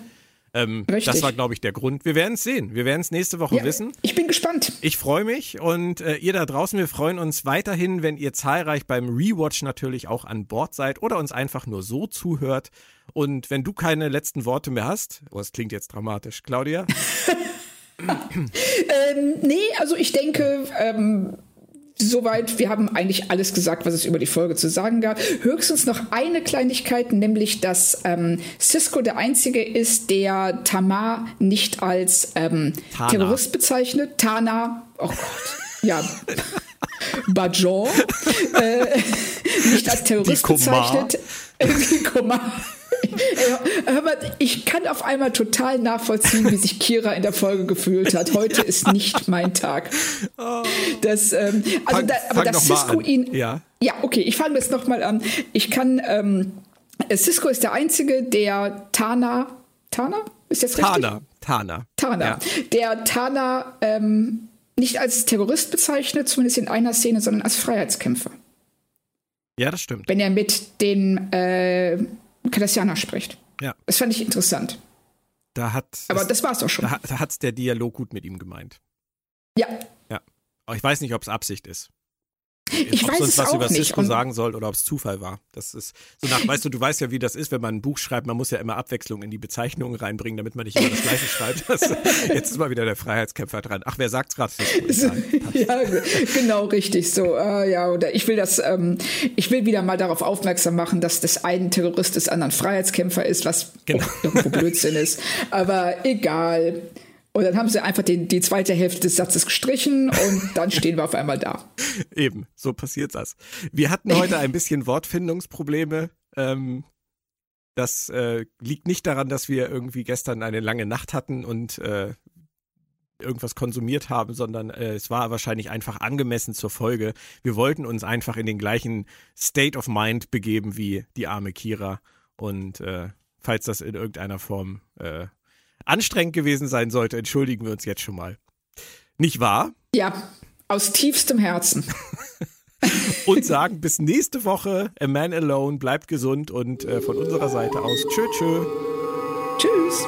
Ähm, das war, glaube ich, der Grund. Wir werden es sehen. Wir werden es nächste Woche ja, wissen. Ich bin gespannt. Ich freue mich und äh, ihr da draußen, wir freuen uns weiterhin, wenn ihr zahlreich beim Rewatch natürlich auch an Bord seid oder uns einfach nur so zuhört. Und wenn du keine letzten Worte mehr hast, oh, das klingt jetzt dramatisch, Claudia. ähm, nee, also ich denke, ähm, soweit, wir haben eigentlich alles gesagt, was es über die Folge zu sagen gab. Höchstens noch eine Kleinigkeit, nämlich, dass ähm, Cisco der Einzige ist, der Tamar nicht als ähm, Terrorist bezeichnet. Tana, oh Gott, ja. Bajon, äh, nicht als Terrorist bezeichnet. Die Komar. Hör mal, ich kann auf einmal total nachvollziehen, wie sich Kira in der Folge gefühlt hat. Heute ist nicht mein Tag. Das, ähm, also fang, da, aber dass Cisco ihn. Ja. ja, okay, ich fange jetzt nochmal an. Ich kann, ähm, Cisco ist der Einzige, der Tana. Tana? Ist das richtig? Tana. Tana. Tana. Ja. Der Tana ähm, nicht als Terrorist bezeichnet, zumindest in einer Szene, sondern als Freiheitskämpfer. Ja, das stimmt. Wenn er mit den äh, Cardassianer spricht. Ja. Das fand ich interessant. Da hat Aber das, das war's auch schon. Da, da hat's der Dialog gut mit ihm gemeint. Ja. Ja. Aber ich weiß nicht, ob es Absicht ist. Ich ob weiß sonst es was auch über nicht. Cisco sagen soll oder ob es Zufall war. Das ist so nach, weißt du, du weißt ja, wie das ist, wenn man ein Buch schreibt, man muss ja immer Abwechslung in die Bezeichnungen reinbringen, damit man nicht immer das gleiche schreibt. Das, jetzt ist mal wieder der Freiheitskämpfer dran. Ach, wer sagt's gerade? ja, genau richtig so. Äh, ja, oder ich will das, ähm, ich will wieder mal darauf aufmerksam machen, dass das einen Terrorist des anderen Freiheitskämpfer ist, was genau. irgendwo Blödsinn ist. Aber egal. Und dann haben sie einfach den, die zweite Hälfte des Satzes gestrichen und dann stehen wir auf einmal da. Eben, so passiert das. Wir hatten heute ein bisschen Wortfindungsprobleme. Ähm, das äh, liegt nicht daran, dass wir irgendwie gestern eine lange Nacht hatten und äh, irgendwas konsumiert haben, sondern äh, es war wahrscheinlich einfach angemessen zur Folge. Wir wollten uns einfach in den gleichen State of Mind begeben wie die arme Kira. Und äh, falls das in irgendeiner Form äh, anstrengend gewesen sein sollte, entschuldigen wir uns jetzt schon mal. Nicht wahr? Ja, aus tiefstem Herzen. und sagen bis nächste Woche. A Man Alone, bleibt gesund und äh, von unserer Seite aus tschö tschö. Tschüss.